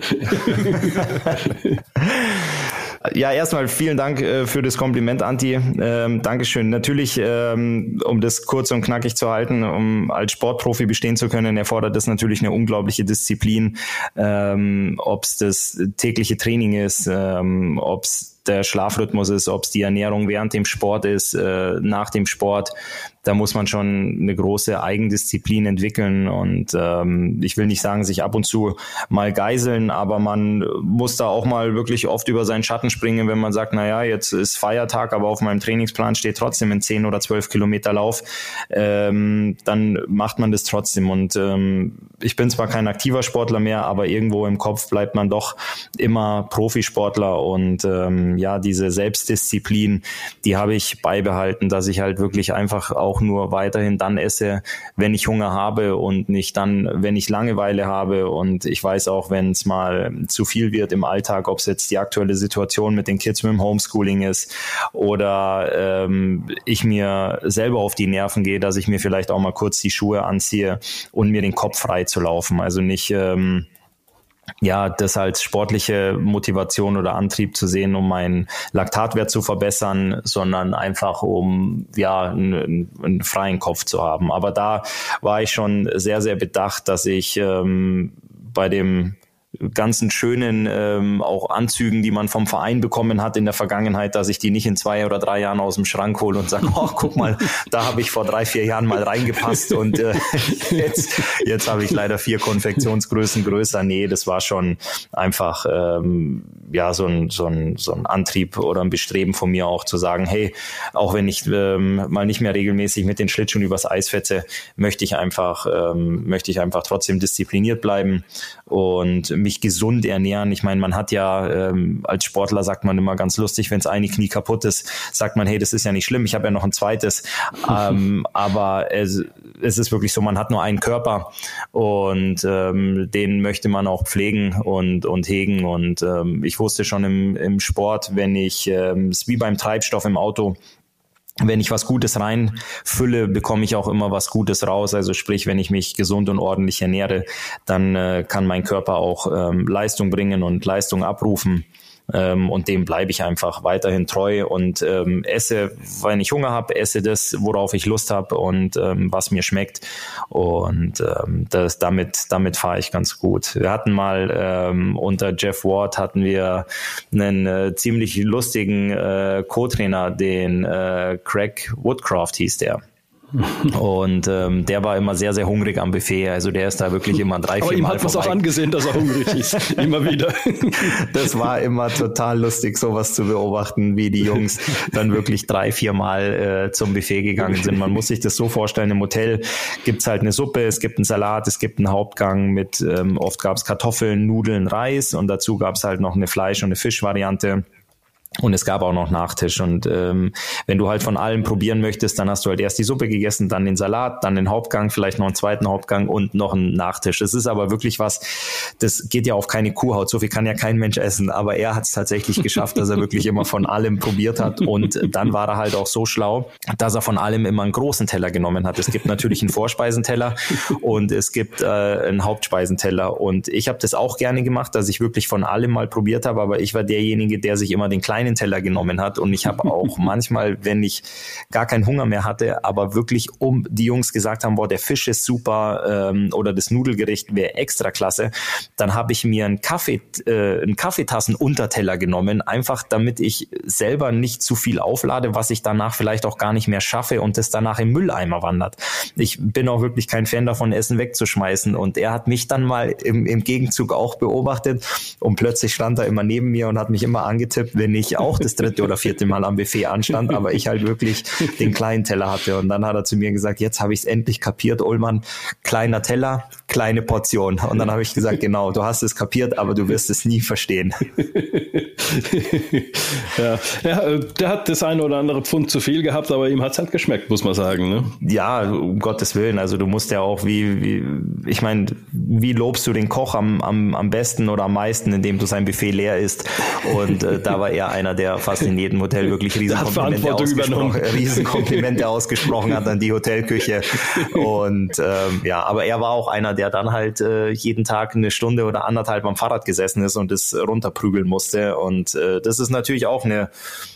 Ja, erstmal vielen Dank äh, für das Kompliment, Anti. Ähm, Dankeschön. Natürlich, ähm, um das kurz und knackig zu halten, um als Sportprofi bestehen zu können, erfordert das natürlich eine unglaubliche Disziplin. Ähm, ob es das tägliche Training ist, ähm, ob es der Schlafrhythmus ist, ob es die Ernährung während dem Sport ist, äh, nach dem Sport da muss man schon eine große Eigendisziplin entwickeln. Und ähm, ich will nicht sagen, sich ab und zu mal geiseln, aber man muss da auch mal wirklich oft über seinen Schatten springen, wenn man sagt, na ja, jetzt ist Feiertag, aber auf meinem Trainingsplan steht trotzdem ein 10 oder 12 Kilometer Lauf, ähm, dann macht man das trotzdem. Und ähm, ich bin zwar kein aktiver Sportler mehr, aber irgendwo im Kopf bleibt man doch immer Profisportler. Und ähm, ja, diese Selbstdisziplin, die habe ich beibehalten, dass ich halt wirklich einfach auch auch nur weiterhin dann esse, wenn ich Hunger habe und nicht dann, wenn ich Langeweile habe. Und ich weiß auch, wenn es mal zu viel wird im Alltag, ob es jetzt die aktuelle Situation mit den Kids mit dem Homeschooling ist oder ähm, ich mir selber auf die Nerven gehe, dass ich mir vielleicht auch mal kurz die Schuhe anziehe und mir den Kopf frei zu laufen. Also nicht ähm, ja, das als sportliche Motivation oder Antrieb zu sehen, um meinen Laktatwert zu verbessern, sondern einfach um ja einen, einen freien Kopf zu haben. Aber da war ich schon sehr, sehr bedacht, dass ich ähm, bei dem ganzen schönen ähm, auch Anzügen, die man vom Verein bekommen hat in der Vergangenheit, dass ich die nicht in zwei oder drei Jahren aus dem Schrank hole und sage, oh, guck mal, da habe ich vor drei, vier Jahren mal reingepasst und äh, jetzt, jetzt habe ich leider vier Konfektionsgrößen größer. Nee, das war schon einfach ähm, ja so ein, so, ein, so ein Antrieb oder ein Bestreben von mir auch zu sagen, hey, auch wenn ich ähm, mal nicht mehr regelmäßig mit den Schlittschuhen übers Eis fette, möchte ich einfach, ähm, möchte ich einfach trotzdem diszipliniert bleiben und mich gesund ernähren. Ich meine, man hat ja ähm, als Sportler sagt man immer ganz lustig, wenn es eine Knie kaputt ist, sagt man, hey, das ist ja nicht schlimm, ich habe ja noch ein zweites. ähm, aber es, es ist wirklich so, man hat nur einen Körper und ähm, den möchte man auch pflegen und, und hegen. Und ähm, ich wusste schon im, im Sport, wenn ich ähm, es wie beim Treibstoff im Auto wenn ich was Gutes reinfülle, bekomme ich auch immer was Gutes raus. Also sprich, wenn ich mich gesund und ordentlich ernähre, dann äh, kann mein Körper auch ähm, Leistung bringen und Leistung abrufen. Ähm, und dem bleibe ich einfach weiterhin treu und ähm, esse, wenn ich Hunger habe, esse das, worauf ich Lust habe und ähm, was mir schmeckt. Und ähm, das, damit, damit fahre ich ganz gut. Wir hatten mal ähm, unter Jeff Ward hatten wir einen äh, ziemlich lustigen äh, Co-Trainer, den äh, Craig Woodcroft hieß der. Und ähm, der war immer sehr, sehr hungrig am Buffet. Also der ist da wirklich immer drei, vier Aber ihm Mal hat man auch angesehen, dass er hungrig ist. immer wieder. Das war immer total lustig, sowas zu beobachten, wie die Jungs dann wirklich drei, vier Mal äh, zum Buffet gegangen sind. Man muss sich das so vorstellen, im Hotel gibt's halt eine Suppe, es gibt einen Salat, es gibt einen Hauptgang mit, ähm, oft gab's Kartoffeln, Nudeln, Reis und dazu gab's halt noch eine Fleisch- und eine Fischvariante. Und es gab auch noch Nachtisch. Und ähm, wenn du halt von allem probieren möchtest, dann hast du halt erst die Suppe gegessen, dann den Salat, dann den Hauptgang, vielleicht noch einen zweiten Hauptgang und noch einen Nachtisch. Es ist aber wirklich was, das geht ja auf keine Kuhhaut. So viel kann ja kein Mensch essen. Aber er hat es tatsächlich geschafft, dass er wirklich immer von allem probiert hat. Und dann war er halt auch so schlau, dass er von allem immer einen großen Teller genommen hat. Es gibt natürlich einen Vorspeisenteller und es gibt äh, einen Hauptspeisenteller. Und ich habe das auch gerne gemacht, dass ich wirklich von allem mal probiert habe. Aber ich war derjenige, der sich immer den kleinen kleinen Teller genommen hat. Und ich habe auch manchmal, wenn ich gar keinen Hunger mehr hatte, aber wirklich um die Jungs gesagt haben, boah, der Fisch ist super ähm, oder das Nudelgericht wäre extra klasse, dann habe ich mir einen Kaffee, äh, einen Kaffeetassen-Unterteller genommen, einfach damit ich selber nicht zu viel auflade, was ich danach vielleicht auch gar nicht mehr schaffe und das danach im Mülleimer wandert. Ich bin auch wirklich kein Fan davon, Essen wegzuschmeißen. Und er hat mich dann mal im, im Gegenzug auch beobachtet und plötzlich stand er immer neben mir und hat mich immer angetippt, wenn ich auch das dritte oder vierte Mal am Buffet anstand, aber ich halt wirklich den kleinen Teller hatte. Und dann hat er zu mir gesagt, jetzt habe ich es endlich kapiert, Ullmann, kleiner Teller, kleine Portion. Und dann habe ich gesagt, genau, du hast es kapiert, aber du wirst es nie verstehen. ja. ja, äh, der hat das eine oder andere Pfund zu viel gehabt, aber ihm hat es halt geschmeckt, muss man sagen. Ne? Ja, um Gottes Willen. Also du musst ja auch, wie, wie ich meine, wie lobst du den Koch am, am, am besten oder am meisten, indem du sein Buffet leer isst? Und äh, da war er einer, der fast in jedem Hotel wirklich Riesenkomplimente, ausgesprochen, Riesenkomplimente ausgesprochen hat an die Hotelküche. Und ähm, ja, aber er war auch einer, der dann halt äh, jeden Tag eine Stunde oder anderthalb am Fahrrad gesessen ist und es runterprügeln musste. Und äh, das ist natürlich auch eine,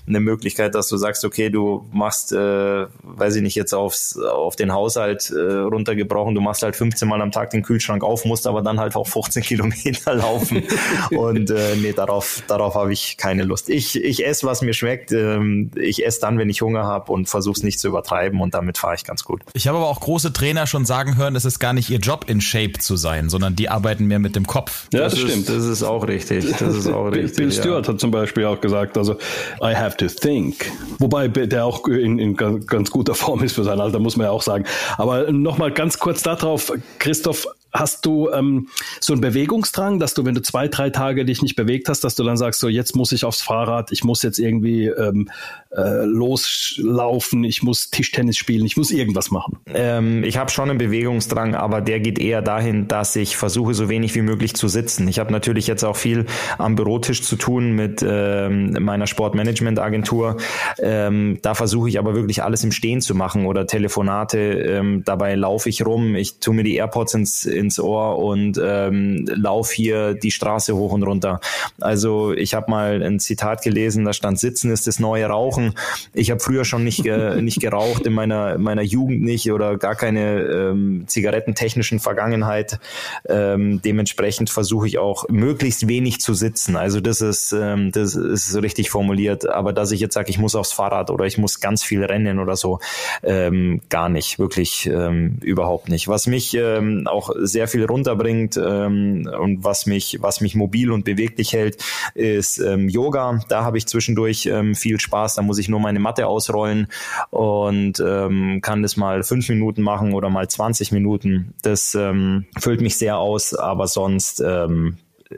eine Möglichkeit, dass du sagst, okay, du machst, äh, weiß ich nicht, jetzt aufs, auf den Haushalt äh, runtergebrochen, du machst halt 15 Mal am Tag den Kühlschrank auf, musst aber dann halt auch 15 Kilometer laufen. und äh, nee, darauf, darauf habe ich keine Lust. Ich, ich esse, was mir schmeckt. Ähm, ich esse dann, wenn ich Hunger habe und versuche es nicht zu übertreiben und damit fahre ich ganz gut. Ich habe aber auch große Trainer schon sagen hören, es ist gar nicht ihr Job, in Shape zu sein, sondern die arbeiten mehr mit dem Kopf. Ja, das, das stimmt. Ist, das ist auch richtig. Das ist auch richtig. Bill Stewart ja. hat zum Beispiel auch gesagt, also I have to think. Wobei der auch in, in ganz guter Form ist für sein Alter, muss man ja auch sagen. Aber nochmal ganz kurz darauf, Christoph, Hast du ähm, so einen Bewegungsdrang, dass du, wenn du zwei, drei Tage dich nicht bewegt hast, dass du dann sagst, so jetzt muss ich aufs Fahrrad, ich muss jetzt irgendwie ähm, äh, loslaufen, ich muss Tischtennis spielen, ich muss irgendwas machen? Ähm, ich habe schon einen Bewegungsdrang, aber der geht eher dahin, dass ich versuche, so wenig wie möglich zu sitzen. Ich habe natürlich jetzt auch viel am Bürotisch zu tun mit ähm, meiner Sportmanagement-Agentur. Ähm, da versuche ich aber wirklich alles im Stehen zu machen oder Telefonate. Ähm, dabei laufe ich rum, ich tue mir die AirPods ins, ins Ohr und ähm, lauf hier die Straße hoch und runter. Also ich habe mal ein Zitat gelesen, da stand Sitzen ist das neue Rauchen. Ich habe früher schon nicht, äh, nicht geraucht, in meiner, meiner Jugend nicht oder gar keine ähm, zigarettentechnischen Vergangenheit. Ähm, dementsprechend versuche ich auch möglichst wenig zu sitzen. Also das ist, ähm, das ist richtig formuliert. Aber dass ich jetzt sage, ich muss aufs Fahrrad oder ich muss ganz viel rennen oder so, ähm, gar nicht, wirklich ähm, überhaupt nicht. Was mich ähm, auch sehr viel runterbringt ähm, und was mich, was mich mobil und beweglich hält, ist ähm, Yoga. Da habe ich zwischendurch ähm, viel Spaß. Da muss ich nur meine Matte ausrollen und ähm, kann das mal fünf Minuten machen oder mal 20 Minuten. Das ähm, füllt mich sehr aus, aber sonst ähm,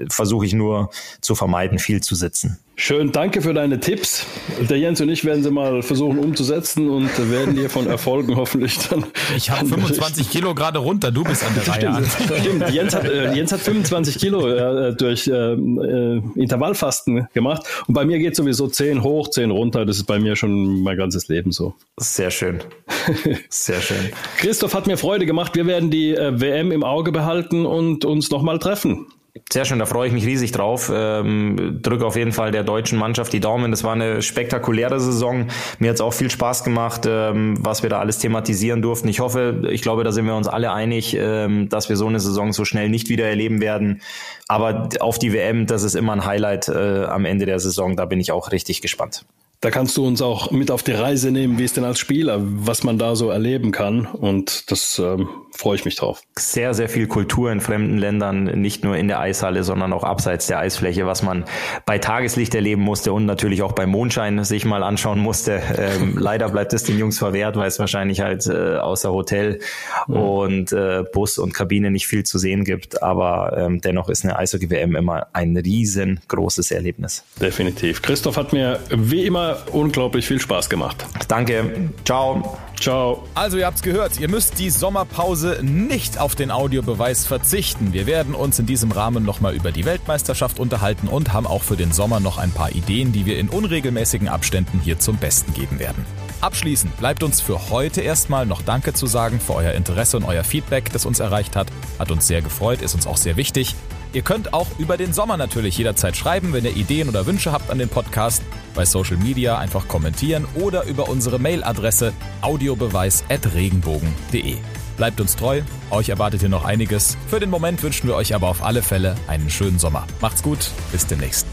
versuche ich nur zu vermeiden, viel zu sitzen. Schön, danke für deine Tipps. Der Jens und ich werden sie mal versuchen umzusetzen und werden dir von Erfolgen hoffentlich dann. Ich habe 25 Kilo gerade runter, du bist an der Reihe. Stimmt, stimmt. Jens, hat, äh, Jens hat 25 Kilo äh, durch äh, äh, Intervallfasten gemacht und bei mir geht sowieso 10 hoch, 10 runter. Das ist bei mir schon mein ganzes Leben so. Sehr schön. Sehr schön. Christoph hat mir Freude gemacht. Wir werden die äh, WM im Auge behalten und uns nochmal treffen. Sehr schön, da freue ich mich riesig drauf. Ähm, drücke auf jeden Fall der deutschen Mannschaft die Daumen. Das war eine spektakuläre Saison. Mir hat es auch viel Spaß gemacht, ähm, was wir da alles thematisieren durften. Ich hoffe, ich glaube, da sind wir uns alle einig, ähm, dass wir so eine Saison so schnell nicht wieder erleben werden. Aber auf die WM, das ist immer ein Highlight äh, am Ende der Saison. Da bin ich auch richtig gespannt. Da kannst du uns auch mit auf die Reise nehmen, wie es denn als Spieler, was man da so erleben kann. Und das ähm, freue ich mich drauf. Sehr, sehr viel Kultur in fremden Ländern, nicht nur in der Eishalle, sondern auch abseits der Eisfläche, was man bei Tageslicht erleben musste und natürlich auch bei Mondschein sich mal anschauen musste. Ähm, leider bleibt es den Jungs verwehrt, weil es wahrscheinlich halt äh, außer Hotel mhm. und äh, Bus und Kabine nicht viel zu sehen gibt. Aber ähm, dennoch ist eine Eishockey-WM immer ein riesengroßes Erlebnis. Definitiv. Christoph hat mir wie immer unglaublich viel Spaß gemacht. Danke. Ciao. Ciao. Also ihr habt's gehört, ihr müsst die Sommerpause nicht auf den Audiobeweis verzichten. Wir werden uns in diesem Rahmen nochmal über die Weltmeisterschaft unterhalten und haben auch für den Sommer noch ein paar Ideen, die wir in unregelmäßigen Abständen hier zum Besten geben werden. Abschließend bleibt uns für heute erstmal noch Danke zu sagen für euer Interesse und euer Feedback, das uns erreicht hat. Hat uns sehr gefreut, ist uns auch sehr wichtig. Ihr könnt auch über den Sommer natürlich jederzeit schreiben, wenn ihr Ideen oder Wünsche habt an den Podcast. Bei Social Media einfach kommentieren oder über unsere Mailadresse audiobeweis.regenbogen.de. Bleibt uns treu, euch erwartet hier noch einiges. Für den Moment wünschen wir euch aber auf alle Fälle einen schönen Sommer. Macht's gut, bis demnächst.